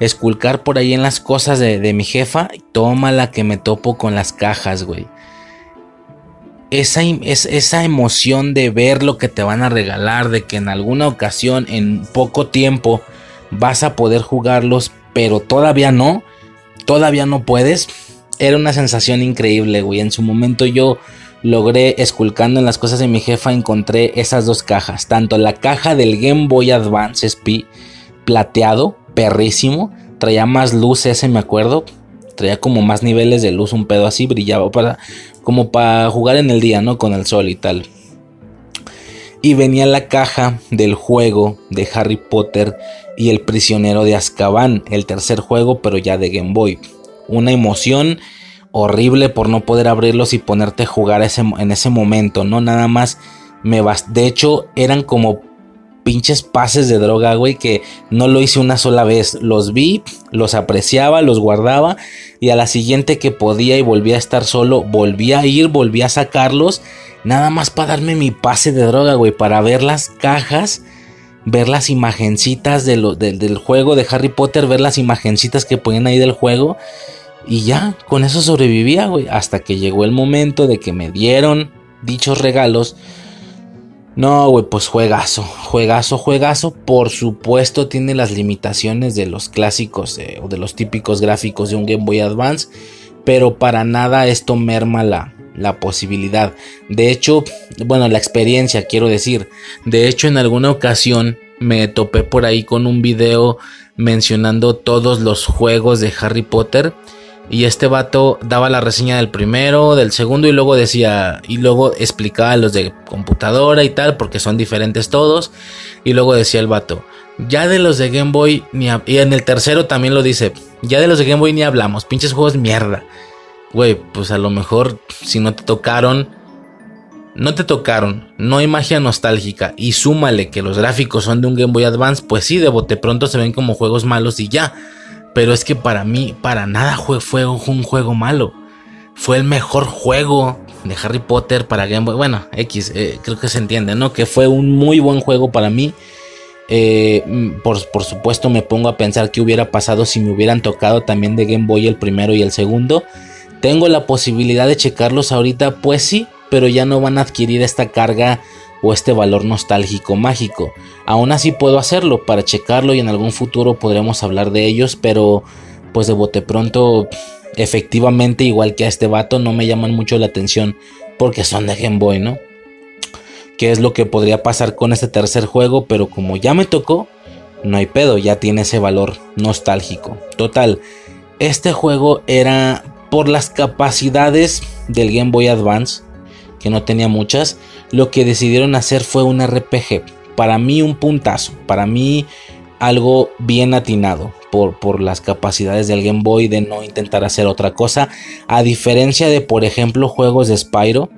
esculcar por ahí en las cosas de, de mi jefa, toma la que me topo con las cajas, güey esa, esa emoción de ver lo que te van a regalar, de que en alguna ocasión, en poco tiempo, vas a poder jugarlos, pero todavía no, todavía no puedes, era una sensación increíble, güey. En su momento yo logré, esculcando en las cosas de mi jefa, encontré esas dos cajas, tanto la caja del Game Boy Advance SP plateado, perrísimo, traía más luz ese, me acuerdo, traía como más niveles de luz, un pedo así, brillaba para como para jugar en el día, ¿no? Con el sol y tal. Y venía la caja del juego de Harry Potter y el prisionero de Azkaban, el tercer juego, pero ya de Game Boy. Una emoción horrible por no poder abrirlos y ponerte a jugar ese, en ese momento, ¿no? Nada más me vas. De hecho, eran como pinches pases de droga, güey, que no lo hice una sola vez. Los vi, los apreciaba, los guardaba y a la siguiente que podía y volvía a estar solo, volvía a ir, volvía a sacarlos, nada más para darme mi pase de droga, güey, para ver las cajas, ver las imagencitas de del juego de Harry Potter, ver las imagencitas que ponían ahí del juego. Y ya, con eso sobrevivía, güey. Hasta que llegó el momento de que me dieron dichos regalos no, güey, pues juegazo, juegazo, juegazo. Por supuesto tiene las limitaciones de los clásicos eh, o de los típicos gráficos de un Game Boy Advance, pero para nada esto merma la, la posibilidad. De hecho, bueno, la experiencia, quiero decir. De hecho, en alguna ocasión me topé por ahí con un video mencionando todos los juegos de Harry Potter y este vato daba la reseña del primero, del segundo y luego decía, y luego explicaba los de computadora y tal, porque son diferentes todos. Y luego decía el vato, ya de los de Game Boy, ni y en el tercero también lo dice, ya de los de Game Boy ni hablamos, pinches juegos mierda. Güey, pues a lo mejor si no te tocaron, no te tocaron, no hay magia nostálgica y súmale que los gráficos son de un Game Boy Advance, pues sí, de bote pronto se ven como juegos malos y ya. Pero es que para mí, para nada fue, un juego malo. Fue el mejor juego de Harry Potter para Game Boy. Bueno, X, eh, creo que se entiende, ¿no? Que fue un muy buen juego para mí. Eh, por, por, supuesto me pongo a pensar qué hubiera pasado si me hubieran tocado también de Game Boy el primero y el segundo. Tengo la posibilidad de checarlos ahorita, pues sí, pero ya no van a adquirir esta carga o este valor nostálgico mágico. Aún así puedo hacerlo para checarlo y en algún futuro podremos hablar de ellos, pero pues de bote pronto efectivamente igual que a este vato no me llaman mucho la atención porque son de Game Boy, ¿no? ¿Qué es lo que podría pasar con este tercer juego? Pero como ya me tocó, no hay pedo, ya tiene ese valor nostálgico. Total, este juego era por las capacidades del Game Boy Advance, que no tenía muchas, lo que decidieron hacer fue un RPG. Para mí un puntazo, para mí algo bien atinado por, por, las capacidades del Game Boy de no intentar hacer otra cosa. A diferencia de, por ejemplo, juegos de Spyro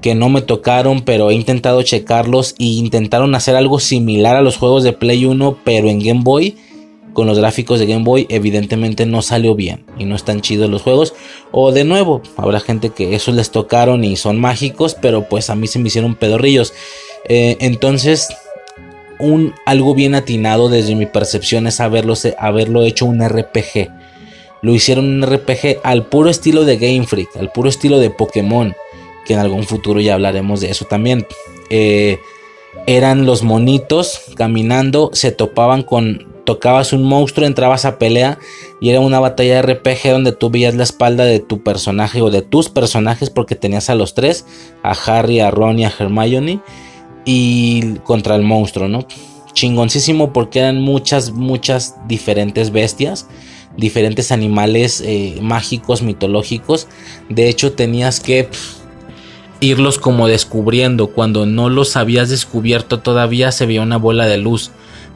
que no me tocaron, pero he intentado checarlos y intentaron hacer algo similar a los juegos de Play 1, pero en Game Boy con los gráficos de Game Boy evidentemente no salió bien y no están chidos los juegos. O de nuevo habrá gente que esos les tocaron y son mágicos pero pues a mí se me hicieron pedorrillos. Eh, entonces un algo bien atinado desde mi percepción es haberlo, haberlo hecho un RPG lo hicieron un RPG al puro estilo de Game Freak al puro estilo de Pokémon que en algún futuro ya hablaremos de eso también. Eh, eran los monitos caminando, se topaban con tocabas un monstruo, entrabas a pelea y era una batalla de RPG donde tú veías la espalda de tu personaje o de tus personajes porque tenías a los tres, a Harry, a Ron y a Hermione y contra el monstruo, ¿no? Chingoncísimo porque eran muchas, muchas diferentes bestias, diferentes animales eh, mágicos, mitológicos. De hecho tenías que... irlos como descubriendo. Cuando no los habías descubierto todavía se veía una bola de luz.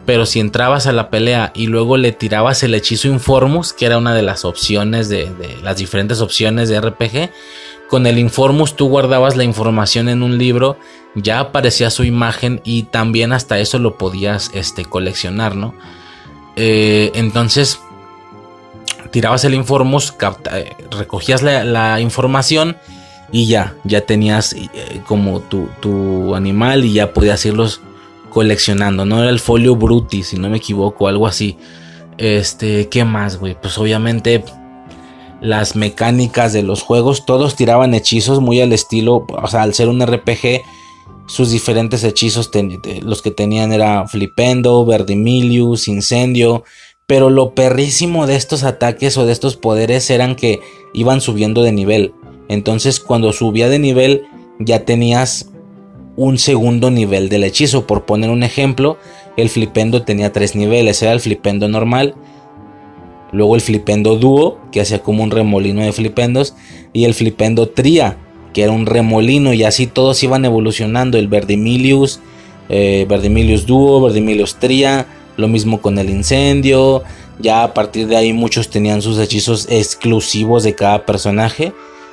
Pero si entrabas a la pelea y luego le tirabas el hechizo Informus, que era una de las opciones de, las diferentes opciones de RPG, con el Informus tú guardabas la información en un libro, ya aparecía su imagen y también hasta eso lo podías este, coleccionar, ¿no? Eh, entonces, tirabas el Informus, eh, recogías la, información y ya, ya tenías eh, como tu, tu, animal y ya podías irlos coleccionando. No era el folio Bruti, si no me equivoco, algo así. Este, ¿qué más, güey? Pues obviamente las mecánicas de los juegos, todos tiraban hechizos muy al estilo, o sea, al ser un RPG, sus diferentes hechizos, los que tenían era Flipendo, Verdimilius, Incendio, pero lo perrísimo de estos ataques o de estos poderes eran que iban subiendo de nivel. Entonces cuando subía de nivel ya tenías un segundo nivel del hechizo. Por poner un ejemplo, el flipendo tenía tres niveles. Era el flipendo normal, luego el flipendo dúo, que hacía como un remolino de flipendos, y el flipendo tria, que era un remolino, y así todos iban evolucionando. El Verdimilius, eh, Verdimilius dúo, Verdimilius tria, lo mismo con el incendio. Ya a partir de ahí muchos tenían sus hechizos exclusivos de cada personaje.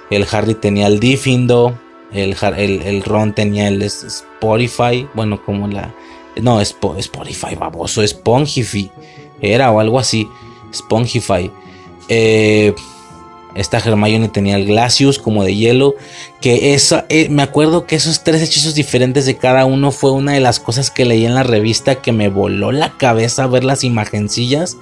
El Harry tenía el Difindo, el, Ron tenía el Spotify, bueno, como la, No, Spo- Spotify, baboso, Spongify. Era o algo así. Spongify. Eh, esta Hermione tenía el Glacius como de hielo. Que eso, eh, me acuerdo que esos tres hechizos diferentes de cada uno fue una de las cosas que leí en la revista que me voló la cabeza ver las imagencillas.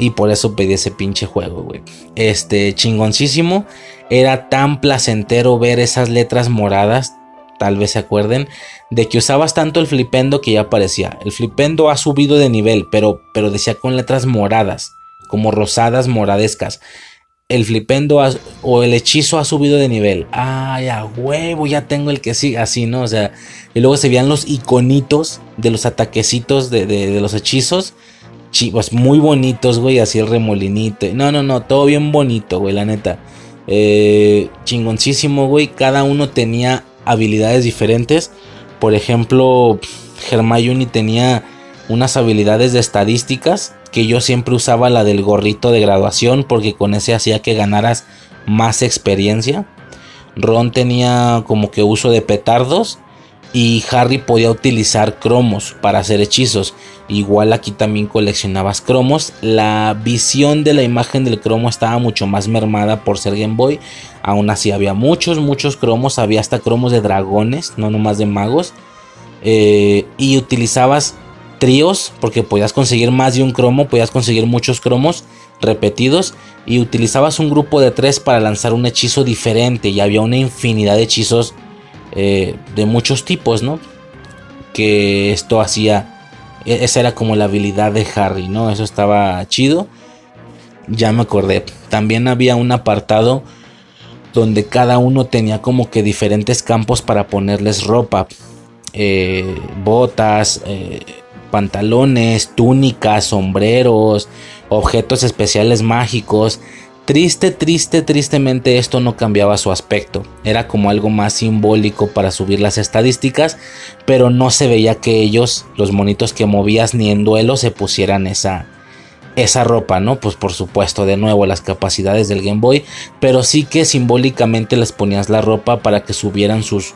Y por eso pedí ese pinche juego, güey. Este, chingoncísimo. Era tan placentero ver esas letras moradas. Tal vez se acuerden. De que usabas tanto el flipendo que ya aparecía. El flipendo ha subido de nivel. Pero, pero decía con letras moradas. Como rosadas moradescas. El flipendo o el hechizo ha subido de nivel. Ay, a huevo, ya tengo el que sí. Así, ¿no? O sea. Y luego se veían los iconitos de los ataquecitos de- de los hechizos chivos muy bonitos, güey, así el remolinito. No, no, no, todo bien bonito, güey, la neta. Eh, chingoncísimo, güey. Cada uno tenía habilidades diferentes. Por ejemplo, Hermione tenía unas habilidades de estadísticas que yo siempre usaba la del gorrito de graduación porque con ese hacía que ganaras más experiencia. Ron tenía como que uso de petardos y Harry podía utilizar cromos para hacer hechizos. Igual aquí también coleccionabas cromos. La visión de la imagen del cromo estaba mucho más mermada por ser Game Boy. Aún así había muchos, muchos cromos. Había hasta cromos de dragones, no nomás de magos. Eh, y utilizabas tríos porque podías conseguir más de un cromo, podías conseguir muchos cromos repetidos y utilizabas un grupo de tres para lanzar un hechizo diferente y había una infinidad de hechizos eh, de muchos tipos, ¿no? Que esto hacía, e- esa era como la habilidad de Harry, ¿no? Eso estaba chido. Ya me acordé. También había un apartado donde cada uno tenía como que diferentes campos para ponerles ropa. Eh, botas, eh, pantalones, túnicas, sombreros, objetos especiales mágicos. Triste, triste, tristemente esto no cambiaba su aspecto. Era como algo más simbólico para subir las estadísticas, pero no se veía que ellos, los monitos que movías ni en duelo, se pusieran esa, esa ropa, ¿no? Pues por supuesto, de nuevo, las capacidades del Game Boy, pero sí que simbólicamente les ponías la ropa para que subieran sus,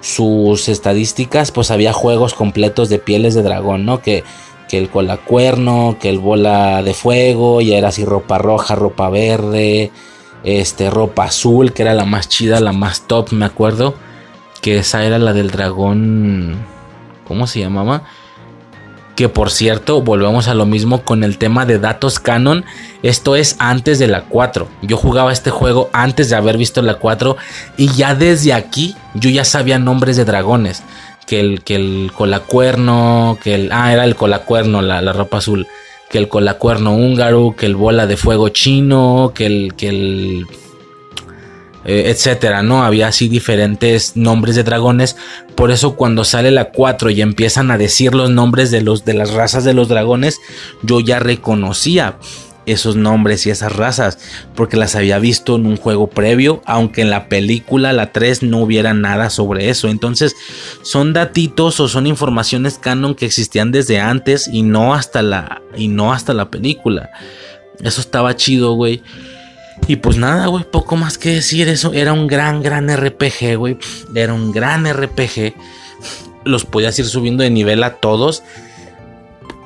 sus estadísticas, pues había juegos completos de pieles de dragón, ¿no? Que, que el colacuerno, que el bola de fuego, y era así ropa roja, ropa verde, este, ropa azul, que era la más chida, la más top, me acuerdo, que esa era la del dragón, ¿cómo se llamaba? Que por cierto, volvemos a lo mismo con el tema de datos canon. Esto es antes de la 4. Yo jugaba este juego antes de haber visto la 4. Y ya desde aquí yo ya sabía nombres de dragones. Que el, que el colacuerno, que el... Ah, era el colacuerno, la, la ropa azul. Que el colacuerno húngaro, que el bola de fuego chino, que el... Que el eh, etcétera, ¿no? Había así diferentes nombres de dragones. Por eso cuando sale la 4 y empiezan a decir los nombres de, los, de las razas de los dragones, yo ya reconocía esos nombres y esas razas, porque las había visto en un juego previo, aunque en la película, la 3, no hubiera nada sobre eso. Entonces, son datitos o son informaciones canon que existían desde antes y no hasta la, y no hasta la película. Eso estaba chido, güey. Y pues nada, güey, poco más que decir eso. Era un gran, gran RPG, güey. Era un gran RPG. Los podías ir subiendo de nivel a todos.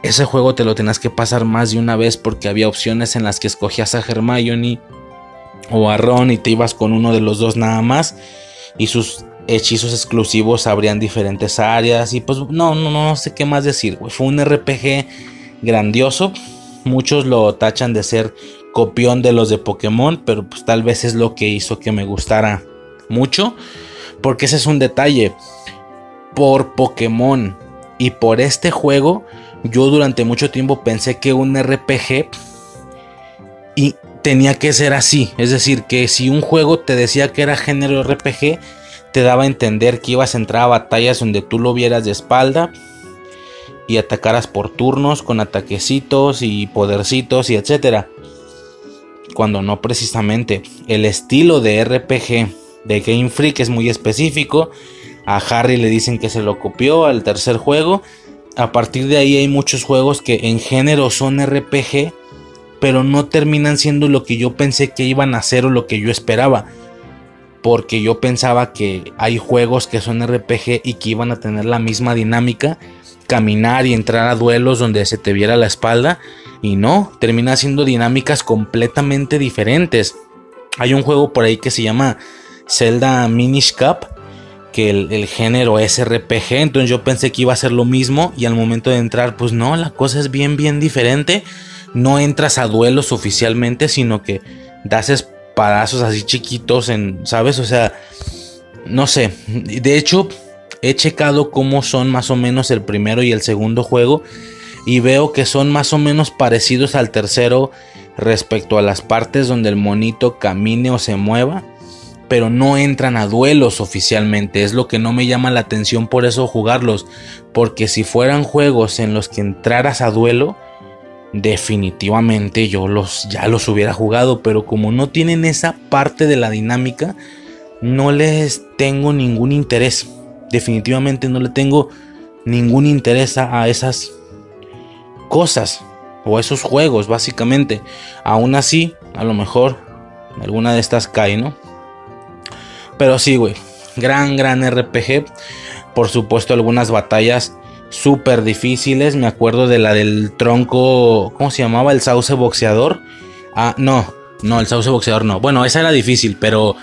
Ese juego te lo tenías que pasar más de una vez porque había opciones en las que escogías a Hermione o a Ron y te ibas con uno de los dos nada más. Y sus hechizos exclusivos abrían diferentes áreas. Y pues no, no, no sé qué más decir. Fue un RPG grandioso. Muchos lo tachan de ser copión de los de Pokémon, pero pues tal vez es lo que hizo que me gustara mucho, porque ese es un detalle. Por Pokémon y por este juego, yo durante mucho tiempo pensé que un RPG y tenía que ser así, es decir, que si un juego te decía que era género RPG, te daba a entender que ibas a entrar a batallas donde tú lo vieras de espalda y atacaras por turnos con ataquecitos y podercitos y etcétera cuando no precisamente. El estilo de RPG de Game Freak es muy específico. A Harry le dicen que se lo copió al tercer juego. A partir de ahí hay muchos juegos que en género son RPG, pero no terminan siendo lo que yo pensé que iban a ser o lo que yo esperaba. Porque yo pensaba que hay juegos que son RPG y que iban a tener la misma dinámica caminar y entrar a duelos donde se te viera la espalda. Y no, termina siendo dinámicas completamente diferentes. Hay un juego por ahí que se llama Zelda Minish Cup, que el, género es RPG, entonces yo pensé que iba a ser lo mismo y al momento de entrar, pues no, la cosa es bien, bien diferente. No entras a duelos oficialmente, sino que das espadazos así chiquitos en, ¿sabes? O sea, no sé. De hecho, he checado cómo son más o menos el primero y el segundo juego y veo que son más o menos parecidos al tercero respecto a las partes donde el monito camine o se mueva pero no entran a duelos oficialmente. Es lo que no me llama la atención por eso jugarlos. Porque si fueran juegos en los que entraras a duelo, definitivamente yo los ya los hubiera jugado. Pero como no tienen esa parte de la dinámica, no les tengo ningún interés. Definitivamente no le tengo ningún interés a esas cosas o esos juegos, básicamente. Aún así, a lo mejor alguna de estas cae, ¿no? Pero sí, güey. Gran, gran RPG. Por supuesto, algunas batallas súper difíciles. Me acuerdo de la del tronco. ¿Cómo se llamaba? El sauce boxeador. Ah, no. No, el sauce boxeador no. Bueno, esa era difícil, pero.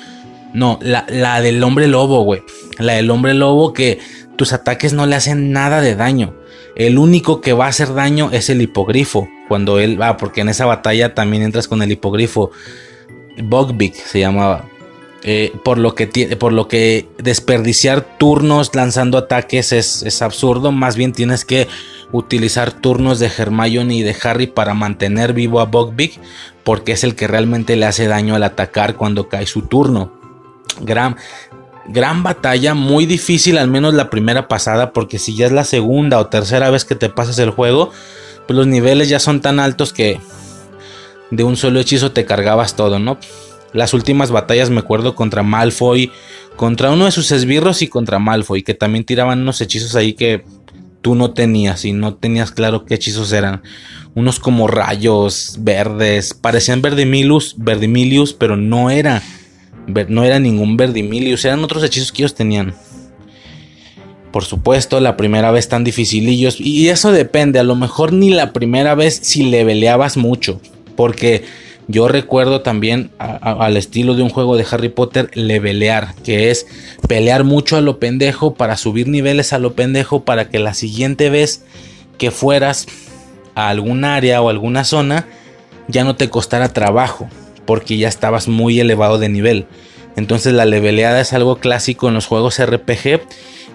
No, la, la del hombre lobo, güey. La del hombre lobo que tus ataques no le hacen nada de daño. El único que va a hacer daño es el hipogrifo. Cuando él va, porque en esa batalla también entras con el hipogrifo. Bugbeak se llamaba. Eh, por, lo que por lo que desperdiciar turnos lanzando ataques es, absurdo. Más bien tienes que utilizar turnos de Hermione y de Harry para mantener vivo a Buckbeak. Porque es el que realmente le hace daño al atacar cuando cae su turno. Gran, gran batalla, muy difícil, al menos la primera pasada. Porque si ya es la segunda o tercera vez que te pasas el juego, pues los niveles ya son tan altos que de un solo hechizo te cargabas todo, ¿no? Las últimas batallas me acuerdo contra Malfoy, contra uno de sus esbirros y contra Malfoy, que también tiraban unos hechizos ahí que tú no tenías y no tenías claro qué hechizos eran. Unos como rayos verdes, parecían verdimilius, verdimilius, pero no era no era ningún verdimilius, eran otros hechizos que ellos tenían. Por supuesto, la primera vez tan dificilillos y eso depende, a lo mejor ni la primera vez si le veleabas mucho, porque yo recuerdo también al estilo de un juego de Harry Potter levelear, que es pelear mucho a lo pendejo para subir niveles a lo pendejo para que la siguiente vez que fueras a algún área o alguna zona ya no te costara trabajo, porque ya estabas muy elevado de nivel. Entonces la leveleada es algo clásico en los juegos RPG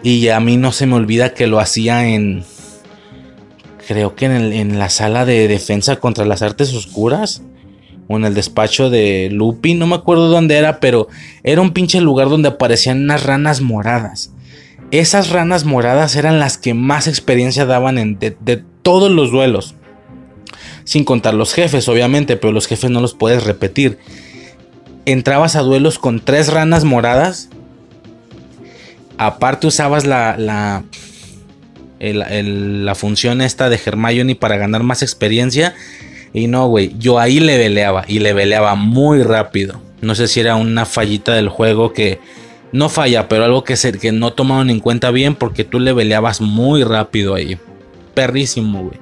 y a mí no se me olvida que lo hacía en creo que en, en la sala de defensa contra las artes oscuras en el despacho de Lupi, no me acuerdo dónde era, pero era un pinche lugar donde aparecían unas ranas moradas. Esas ranas moradas eran las que más experiencia daban en, de, todos los duelos. Sin contar los jefes, obviamente, pero los jefes no los puedes repetir. Entrabas a duelos con tres ranas moradas. Aparte usabas la, la, la función esta de Hermione para ganar más experiencia. Y no, güey, yo ahí le veleaba y le veleaba muy rápido. No sé si era una fallita del juego que no falla, pero algo que, se, que no tomaron en cuenta bien porque tú le veleabas muy rápido ahí. Perrísimo, güey.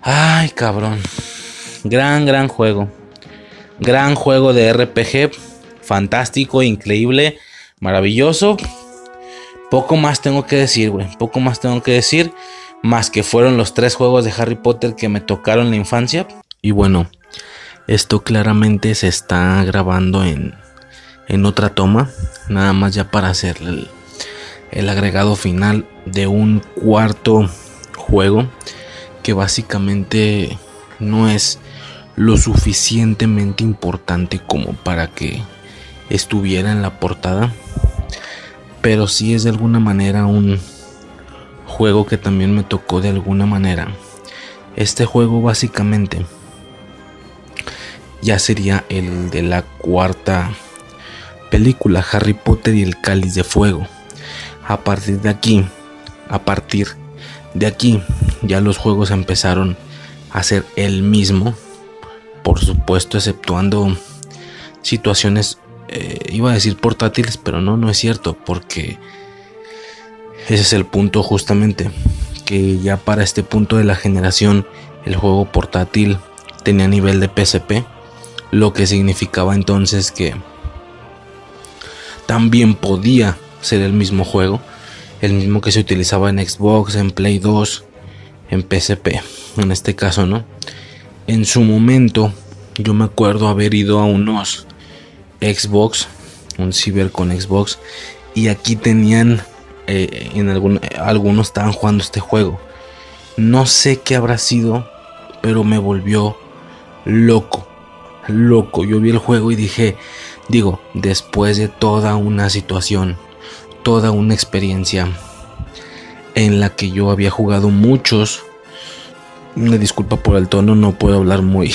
Ay, cabrón. Gran, gran juego. Gran juego de RPG. Fantástico, increíble, maravilloso. Poco más tengo que decir, güey. Poco más tengo que decir más que fueron los tres juegos de Harry Potter que me tocaron la infancia. Y bueno, esto claramente se está grabando en, en otra toma, nada más ya para hacer el, el agregado final de un cuarto juego que básicamente no es lo suficientemente importante como para que estuviera en la portada, pero sí es de alguna manera un juego que también me tocó de alguna manera. Este juego básicamente ya sería el de la cuarta película Harry Potter y el Cáliz de Fuego. A partir de aquí, a partir de aquí, ya los juegos empezaron a ser el mismo. Por supuesto, exceptuando situaciones, eh, iba a decir portátiles, pero no, no es cierto, porque ese es el punto justamente, que ya para este punto de la generación el juego portátil tenía nivel de PSP, lo que significaba entonces que también podía ser el mismo juego, el mismo que se utilizaba en Xbox, en Play 2, en PSP, en este caso, ¿no? En su momento, yo me acuerdo haber ido a unos Xbox, un ciber con Xbox, y aquí tenían, eh, en algún, algunos estaban jugando este juego. No sé qué habrá sido, pero me volvió loco, loco. Yo vi el juego y dije, digo, después de toda una situación, toda una experiencia en la que yo había jugado muchos. Una disculpa por el tono, no puedo hablar muy,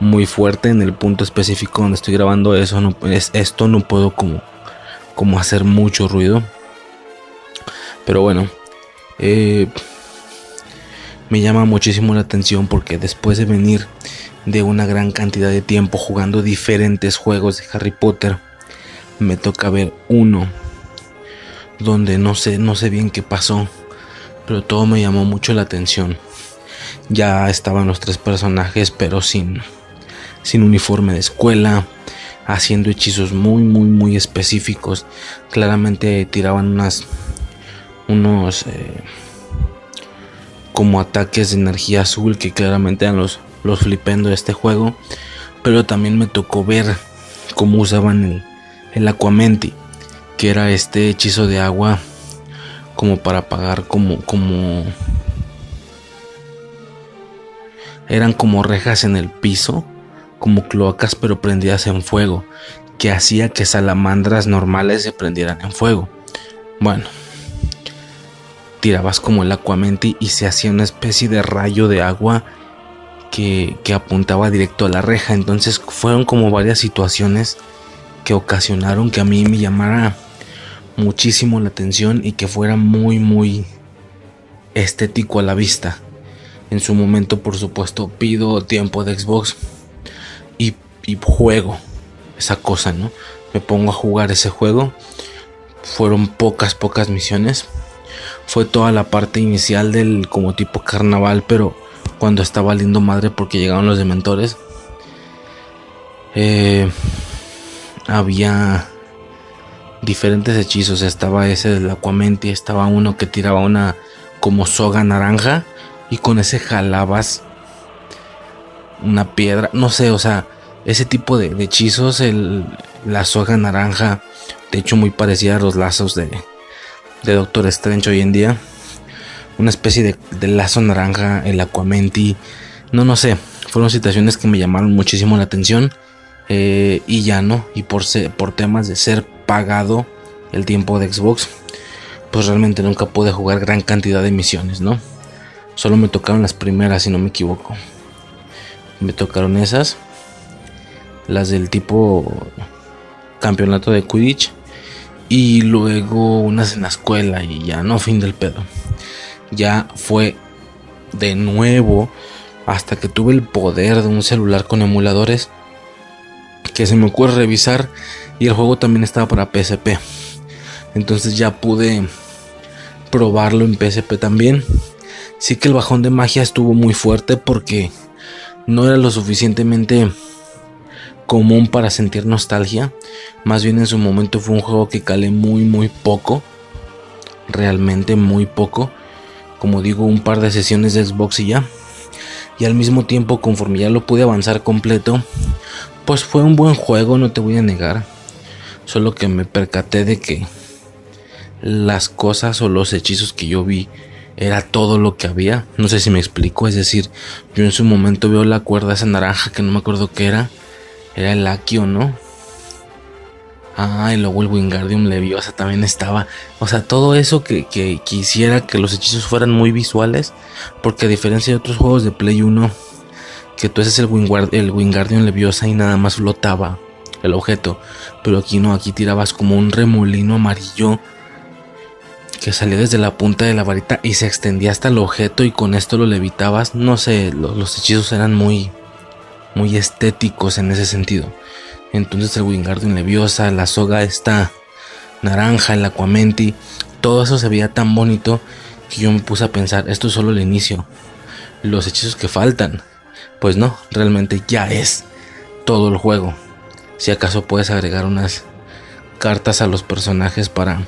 muy fuerte en el punto específico donde estoy grabando eso. No, es, esto no puedo como, como hacer mucho ruido. Pero bueno, eh, me llama muchísimo la atención porque después de venir de una gran cantidad de tiempo jugando diferentes juegos de Harry Potter, me toca ver uno donde no sé, no sé bien qué pasó pero todo me llamó mucho la atención. Ya estaban los tres personajes, pero sin, sin uniforme de escuela, haciendo hechizos muy, muy, muy específicos. Claramente tiraban unas, unos eh, como ataques de energía azul que claramente eran los, los flipendo de este juego. Pero también me tocó ver cómo usaban el, el Aquamenti, que era este hechizo de agua como para apagar como como eran como rejas en el piso, como cloacas pero prendidas en fuego, que hacía que salamandras normales se prendieran en fuego. Bueno, tirabas como el acuamenti y se hacía una especie de rayo de agua que, que apuntaba directo a la reja. Entonces fueron como varias situaciones que ocasionaron que a mí me llamara muchísimo la atención y que fuera muy muy estético a la vista. En su momento, por supuesto, pido tiempo de Xbox y, juego esa cosa, ¿no? Me pongo a jugar ese juego. Fueron pocas, pocas misiones. Fue toda la parte inicial del como tipo carnaval, pero cuando estaba lindo madre porque llegaron los dementores. Eh, había diferentes hechizos. Estaba ese del Aquamenti, estaba uno que tiraba una como soga naranja y con ese jalabas una piedra. No sé, o sea, ese tipo de, hechizos, la soga naranja, de hecho muy parecida a los lazos de, de Doctor Strange hoy en día. Una especie de, lazo naranja, el Aquamenti. No, no sé, fueron situaciones que me llamaron muchísimo la atención. Eh, y ya no, y por, por temas de ser pagado el tiempo de Xbox, pues realmente nunca pude jugar gran cantidad de misiones, ¿no? Solo me tocaron las primeras, si no me equivoco. Me tocaron esas, las del tipo campeonato de Quidditch y luego unas en la escuela y ya no fin del pedo. Ya fue de nuevo hasta que tuve el poder de un celular con emuladores que se me ocurre revisar y el juego también estaba para PSP. Entonces ya pude probarlo en PSP también. Sí que el bajón de magia estuvo muy fuerte porque no era lo suficientemente común para sentir nostalgia. Más bien en su momento fue un juego que calé muy muy poco. Realmente muy poco. Como digo, un par de sesiones de Xbox y ya. Y al mismo tiempo, conforme ya lo pude avanzar completo, pues fue un buen juego, no te voy a negar. Solo que me percaté de que las cosas o los hechizos que yo vi era todo lo que había. No sé si me explico. Es decir, yo en su momento veo la cuerda esa naranja que no me acuerdo qué era. Era el Akio, ¿no? Ah, y luego el Wingardium Leviosa también estaba. O sea, todo eso que, quisiera que los hechizos fueran muy visuales. Porque a diferencia de otros juegos de Play 1, que tú haces el Wingardium Leviosa y nada más flotaba el objeto. Pero aquí no, aquí tirabas como un remolino amarillo que salía desde la punta de la varita y se extendía hasta el objeto y con esto lo levitabas. No sé, los, hechizos eran muy, muy estéticos en ese sentido. Entonces el Wingardium Leviosa, la soga esta naranja, el Aquamenti, todo eso se veía tan bonito que yo me puse a pensar, esto es solo el inicio. Los hechizos que faltan. Pues no, realmente ya es todo el juego. Si acaso puedes agregar unas cartas a los personajes para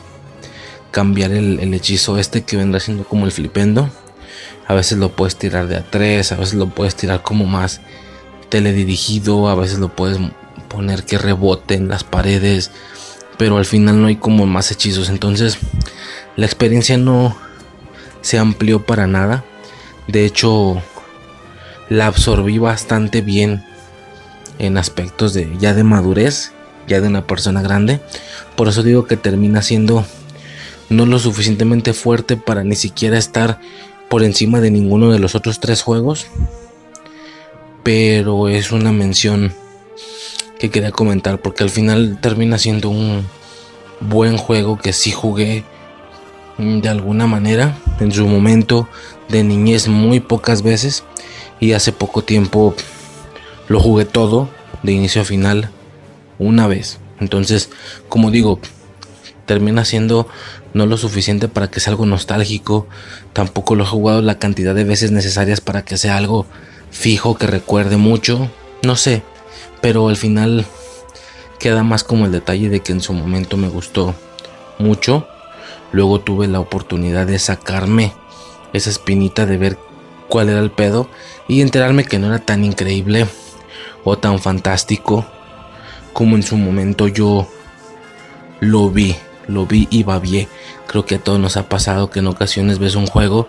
cambiar el, el hechizo este que vendrá siendo como el flipendo. A veces lo puedes tirar de a tres, a veces lo puedes tirar como más teledirigido, a veces lo puedes poner que rebote en las paredes, pero al final no hay como más hechizos. Entonces la experiencia no se amplió para nada. De hecho, la absorbí bastante bien en aspectos de ya de madurez, ya de una persona grande. Por eso digo que termina siendo no lo suficientemente fuerte para ni siquiera estar por encima de ninguno de los otros tres juegos. Pero es una mención que quería comentar porque al final termina siendo un buen juego que sí jugué de alguna manera en su momento de niñez muy pocas veces y hace poco tiempo lo jugué todo de inicio a final una vez. Entonces, como digo, termina siendo no lo suficiente para que sea algo nostálgico, tampoco lo he jugado la cantidad de veces necesarias para que sea algo fijo que recuerde mucho, no sé, pero al final queda más como el detalle de que en su momento me gustó mucho, luego tuve la oportunidad de sacarme esa espinita de ver cuál era el pedo y enterarme que no era tan increíble o tan fantástico como en su momento yo lo vi lo vi y babié. Creo que a todos nos ha pasado que en ocasiones ves un juego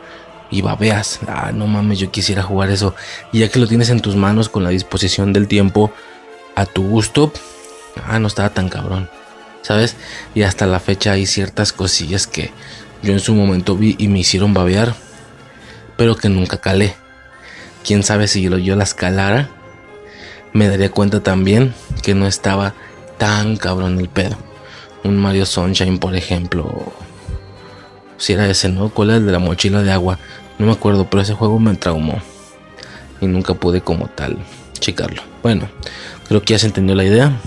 y babeas. Ah, no mames, yo quisiera jugar eso. Y ya que lo tienes en tus manos con la disposición del tiempo a tu gusto, ah, no estaba tan cabrón. ¿Sabes? Y hasta la fecha hay ciertas cosillas que yo en su momento vi y me hicieron babear, pero que nunca calé. Quién sabe si yo, yo las calara, me daría cuenta también que no estaba tan cabrón el pedo un Mario Sunshine, por ejemplo. Si era ese, ¿no? ¿Cuál era el de la mochila de agua? No me acuerdo, pero ese juego me traumó. Y nunca pude como tal checarlo. Bueno, creo que ya se entendió la idea.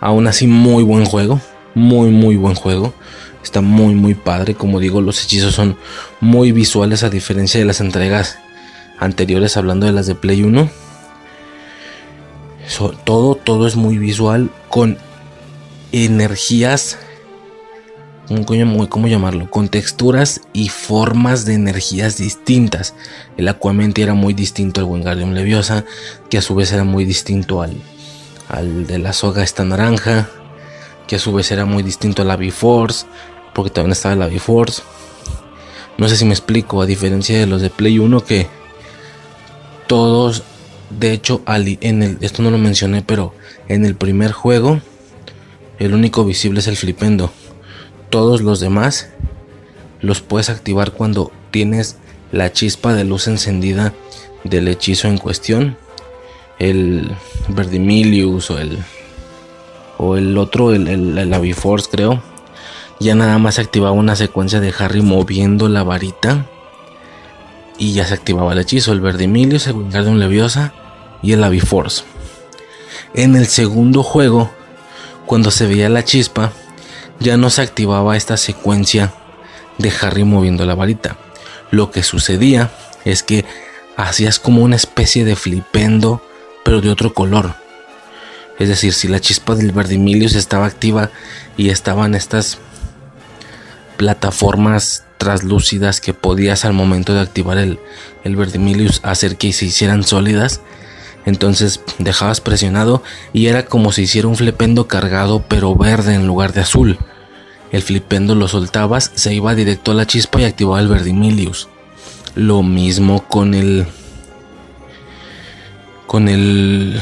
Aún así, muy buen juego. Muy, muy buen juego. Está muy, muy padre. Como digo, los hechizos son muy visuales a diferencia de las entregas anteriores, hablando de las de Play 1. todo, todo es muy visual con energías, ¿cómo llamarlo? Con texturas y formas de energías distintas. El Aquamente era muy distinto al Wingardium Leviosa, que a su vez era muy distinto al, al de la soga esta naranja, que a su vez era muy distinto a la B-Force, porque también estaba la B-Force. No sé si me explico, a diferencia de los de Play 1 que todos, de hecho, en esto no lo mencioné, pero en el primer juego el único visible es el flipendo. Todos los demás los puedes activar cuando tienes la chispa de luz encendida del hechizo en cuestión. El Verdimilius o el o el otro, el, el, Aviforce creo. Ya nada más se activaba una secuencia de Harry moviendo la varita. Y ya se activaba el hechizo. El Verdimilius, el Wingardium Leviosa y el Aviforce. En el segundo juego cuando se veía la chispa, ya no se activaba esta secuencia de Harry moviendo la varita. Lo que sucedía es que hacías como una especie de flipendo, pero de otro color. Es decir, si la chispa del Verdimilius estaba activa y estaban estas plataformas translúcidas que podías al momento de activar el, el Verdimilius hacer que se hicieran sólidas, entonces dejabas presionado y era como si hiciera un flipendo cargado pero verde en lugar de azul. El flipendo lo soltabas, se iba directo a la chispa y activaba el Verdimilius. Lo mismo con el. Con el.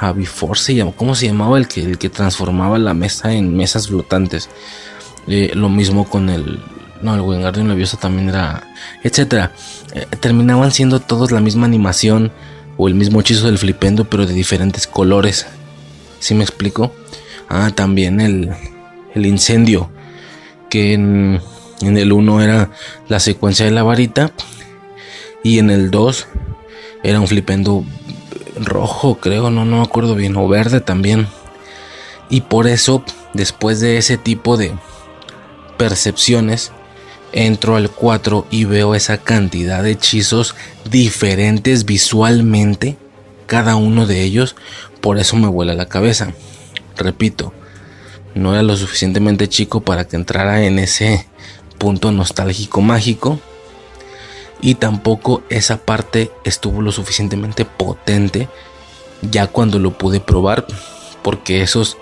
Aviforce, ¿cómo se llamaba? El que, transformaba la mesa en mesas flotantes. Eh, lo mismo con el. No, el Wingardium Leviosa también era. Etcétera. Eh, terminaban siendo todos la misma animación o el mismo hechizo del flipendo pero de diferentes colores. ¿Sí me explico? Ah, también el, el incendio, que en, el 1 era la secuencia de la varita y en el 2 era un flipendo rojo, creo, no, no me acuerdo bien, o verde también. Y por eso, después de ese tipo de percepciones, entro al 4 y veo esa cantidad de hechizos diferentes visualmente, cada uno de ellos, por eso me vuela la cabeza. Repito, no era lo suficientemente chico para que entrara en ese punto nostálgico mágico. Y tampoco esa parte estuvo lo suficientemente potente ya cuando lo pude probar. Porque esos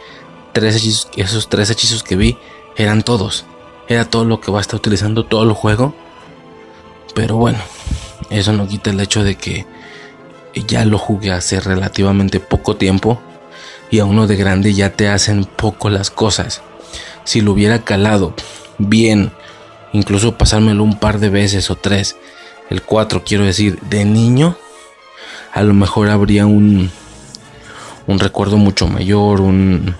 tres hechizos, esos tres hechizos que vi eran todos. Era todo lo que va a estar utilizando todo el juego. Pero bueno, eso no quita el hecho de que ya lo jugué hace relativamente poco tiempo y a uno de grande ya te hacen poco las cosas. Si lo hubiera calado bien, incluso pasármelo un par de veces o tres, el 4 quiero decir, de niño, a lo mejor habría un, un recuerdo mucho mayor, un...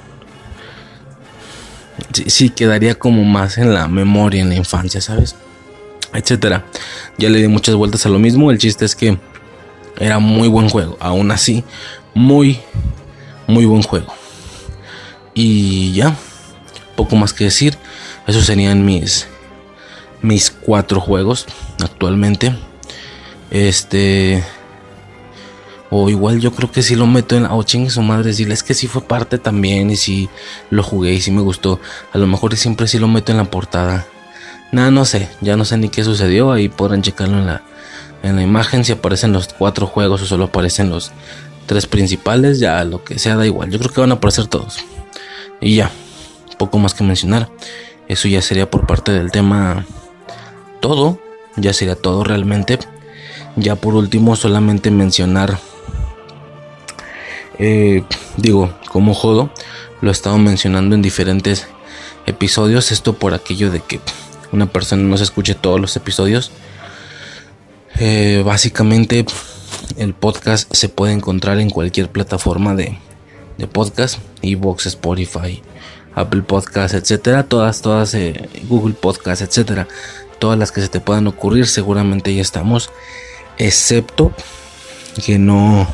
Sí, quedaría como más en la memoria, en la infancia, ¿sabes? Etcétera. Ya le di muchas vueltas a lo mismo, el chiste es que era muy buen juego, aún así, muy, muy buen juego. Y ya, poco más que decir. Esos serían mis mis cuatro juegos actualmente. Este o igual yo creo que si lo meto en oh chingue su madre decirle es que si fue parte también y si lo jugué y si me gustó a lo mejor siempre si lo meto en la portada nada no sé ya no sé ni qué sucedió ahí podrán checarlo en la en la imagen si aparecen los cuatro juegos o solo aparecen los tres principales, ya lo que sea da igual. Yo creo que van a aparecer todos. Y ya, poco más que mencionar. Eso ya sería por parte del tema todo. Ya sería todo realmente. Ya por último, solamente mencionar. Eh, digo, como jodo, lo he estado mencionando en diferentes episodios. Esto por aquello de que una persona no se escuche todos los episodios. Eh, básicamente el podcast se puede encontrar en cualquier plataforma de, de podcast, Evox, Spotify, Apple Podcast, etcétera, todas, todas, eh, Google Podcast, etcétera, todas las que se te puedan ocurrir, seguramente ya estamos, excepto que no,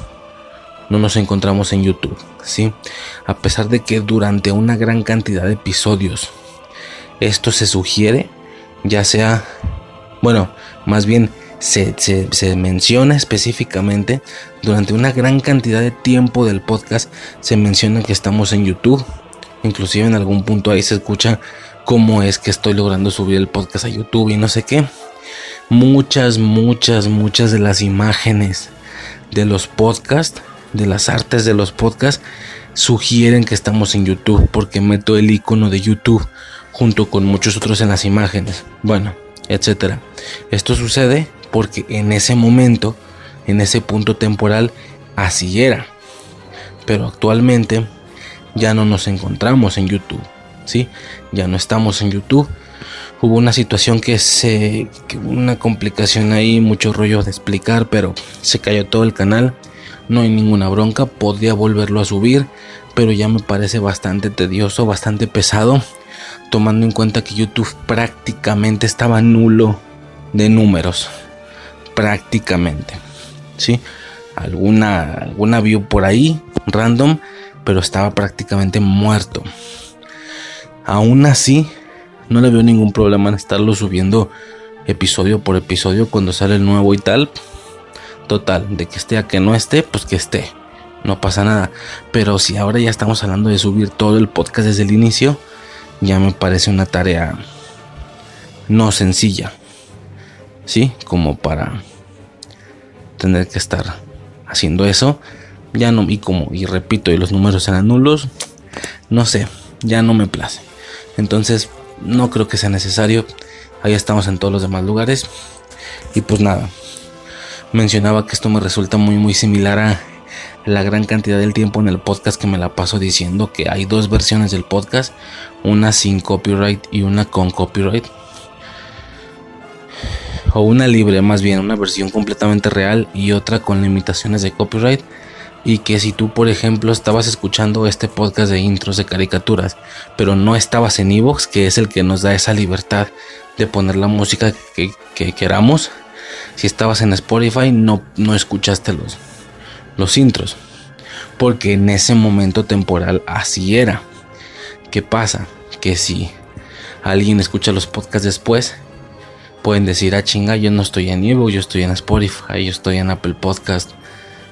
no nos encontramos en YouTube, ¿sí? A pesar de que durante una gran cantidad de episodios esto se sugiere, ya sea, bueno, más bien se, menciona específicamente durante una gran cantidad de tiempo del podcast se menciona que estamos en YouTube. Inclusive en algún punto ahí se escucha cómo es que estoy logrando subir el podcast a YouTube y no sé qué. Muchas muchas muchas de las imágenes de los podcasts de las artes de los podcasts sugieren que estamos en YouTube porque meto el icono de YouTube junto con muchos otros en las imágenes bueno etcétera. Esto sucede porque en ese momento, en ese punto temporal, así era. Pero actualmente ya no nos encontramos en YouTube, ¿sí? Ya no estamos en YouTube. Hubo una situación que se, una complicación ahí, mucho rollo de explicar, pero se cayó todo el canal. No hay ninguna bronca, podría volverlo a subir, pero ya me parece bastante tedioso, bastante pesado, tomando en cuenta que YouTube prácticamente estaba nulo de números prácticamente. ¿sí? Alguna, alguna view por ahí, random, pero estaba prácticamente muerto. Aún así, no le veo ningún problema en estarlo subiendo episodio por episodio cuando sale el nuevo y tal. Total, de que esté a que no esté, pues que esté. No pasa nada. Pero si ahora ya estamos hablando de subir todo el podcast desde el inicio, ya me parece una tarea no sencilla. ¿Sí? Como para tener que estar haciendo eso. Ya no, y como, y repito, y los números eran nulos, no sé, ya no me place. Entonces, no creo que sea necesario. Ahí estamos en todos los demás lugares. Y pues nada, mencionaba que esto me resulta muy, muy similar a la gran cantidad del tiempo en el podcast que me la paso diciendo que hay dos versiones del podcast, una sin copyright y una con copyright o una libre más bien, una versión completamente real y otra con limitaciones de copyright. Y que si tú, por ejemplo, estabas escuchando este podcast de intros de caricaturas, pero no estabas en Evox, que es el que nos da esa libertad de poner la música que, queramos, si estabas en Spotify, no, no escuchaste los, los intros. Porque en ese momento temporal así era. ¿Qué pasa? Que si alguien escucha los podcasts después, pueden decir, ah, chinga, yo no estoy en Evo, yo estoy en Spotify, yo estoy en Apple Podcast,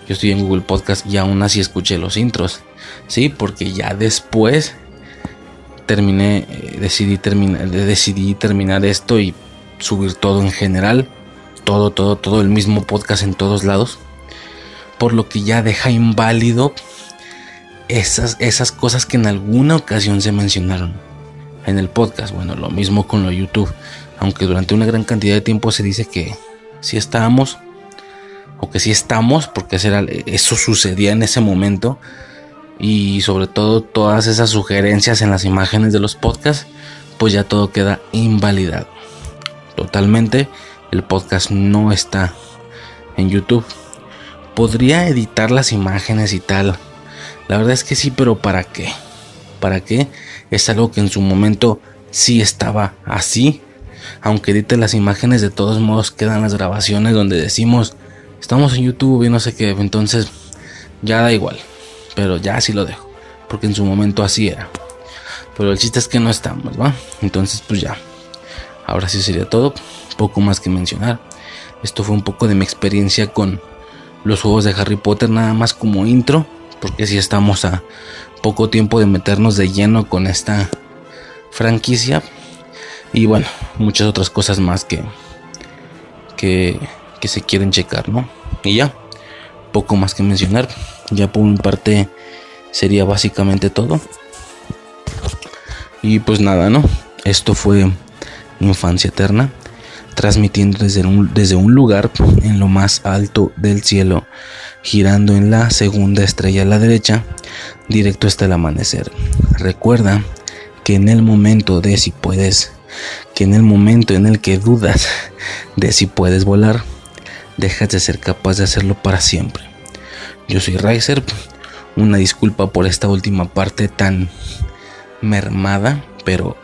yo estoy en Google Podcast y aún así escuché los intros. Sí, porque ya después terminé, eh, decidí, terminar, decidí terminar esto y subir todo en general, todo, todo, todo el mismo podcast en todos lados, por lo que ya deja inválido esas, esas cosas que en alguna ocasión se mencionaron en el podcast. Bueno, lo mismo con lo YouTube, aunque durante una gran cantidad de tiempo se dice que si estábamos, o que si estamos, porque eso sucedía en ese momento, y sobre todo todas esas sugerencias en las imágenes de los podcasts, pues ya todo queda invalidado. Totalmente, el podcast no está en YouTube. Podría editar las imágenes y tal. La verdad es que sí, pero ¿para qué? ¿Para qué? Es algo que en su momento sí estaba así. Aunque edite las imágenes, de todos modos quedan las grabaciones donde decimos, estamos en YouTube y no sé qué. Entonces, ya da igual pero ya así lo dejo, porque en su momento así era. Pero el chiste es que no estamos, ¿va? Entonces, pues ya. Ahora sí sería todo, poco más que mencionar. Esto fue un poco de mi experiencia con los juegos de Harry Potter, nada más como intro, porque si estamos a poco tiempo de meternos de lleno con esta franquicia. Y bueno, muchas otras cosas más que, que, que se quieren checar, ¿no? Y ya, poco más que mencionar. Ya por mi parte sería básicamente todo. Y pues nada, ¿no? Esto fue Infancia Eterna, transmitiendo desde un, desde un lugar en lo más alto del cielo, girando en la segunda estrella a la derecha, directo hasta el amanecer. Recuerda que en el momento de si puedes, que en el momento en el que dudas de si puedes volar, dejas de ser capaz de hacerlo para siempre. Yo soy Riser. Una disculpa por esta última parte tan mermada, pero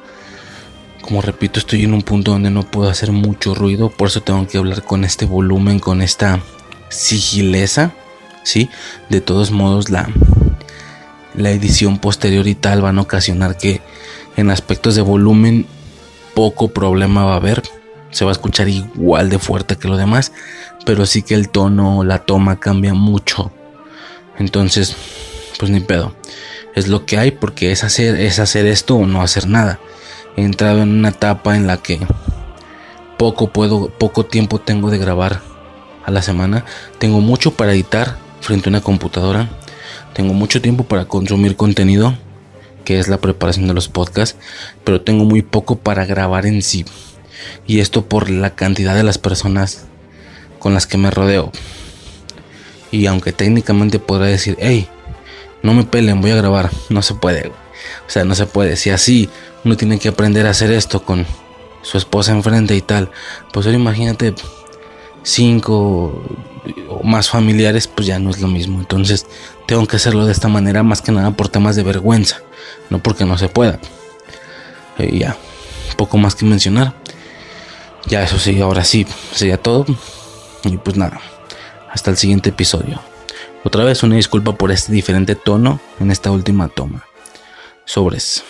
como repito, estoy en un punto donde no puedo hacer mucho ruido, por eso tengo que hablar con este volumen, con esta sigileza, ¿sí? De todos modos, la, la edición posterior y tal van a ocasionar que en aspectos de volumen poco problema va a haber. Se va a escuchar igual de fuerte que lo demás, pero sí que el tono, la toma cambia mucho entonces, pues ni pedo. Es lo que hay porque es hacer, es hacer esto o no hacer nada. He entrado en una etapa en la que poco puedo, poco tiempo tengo de grabar a la semana. Tengo mucho para editar frente a una computadora. Tengo mucho tiempo para consumir contenido, que es la preparación de los podcasts, pero tengo muy poco para grabar en sí. Y esto por la cantidad de las personas con las que me rodeo. Y aunque técnicamente podrá decir, hey, no me pelen, voy a grabar, no se puede. O sea, no se puede. Si así uno tiene que aprender a hacer esto con su esposa enfrente y tal, pues ahora imagínate cinco o más familiares, pues ya no es lo mismo. Entonces tengo que hacerlo de esta manera más que nada por temas de vergüenza, no porque no se pueda. Y ya, poco más que mencionar. Ya eso sí, ahora sí, sería todo. Y pues nada. Hasta el siguiente episodio. Otra vez una disculpa por este diferente tono en esta última toma. Sobres.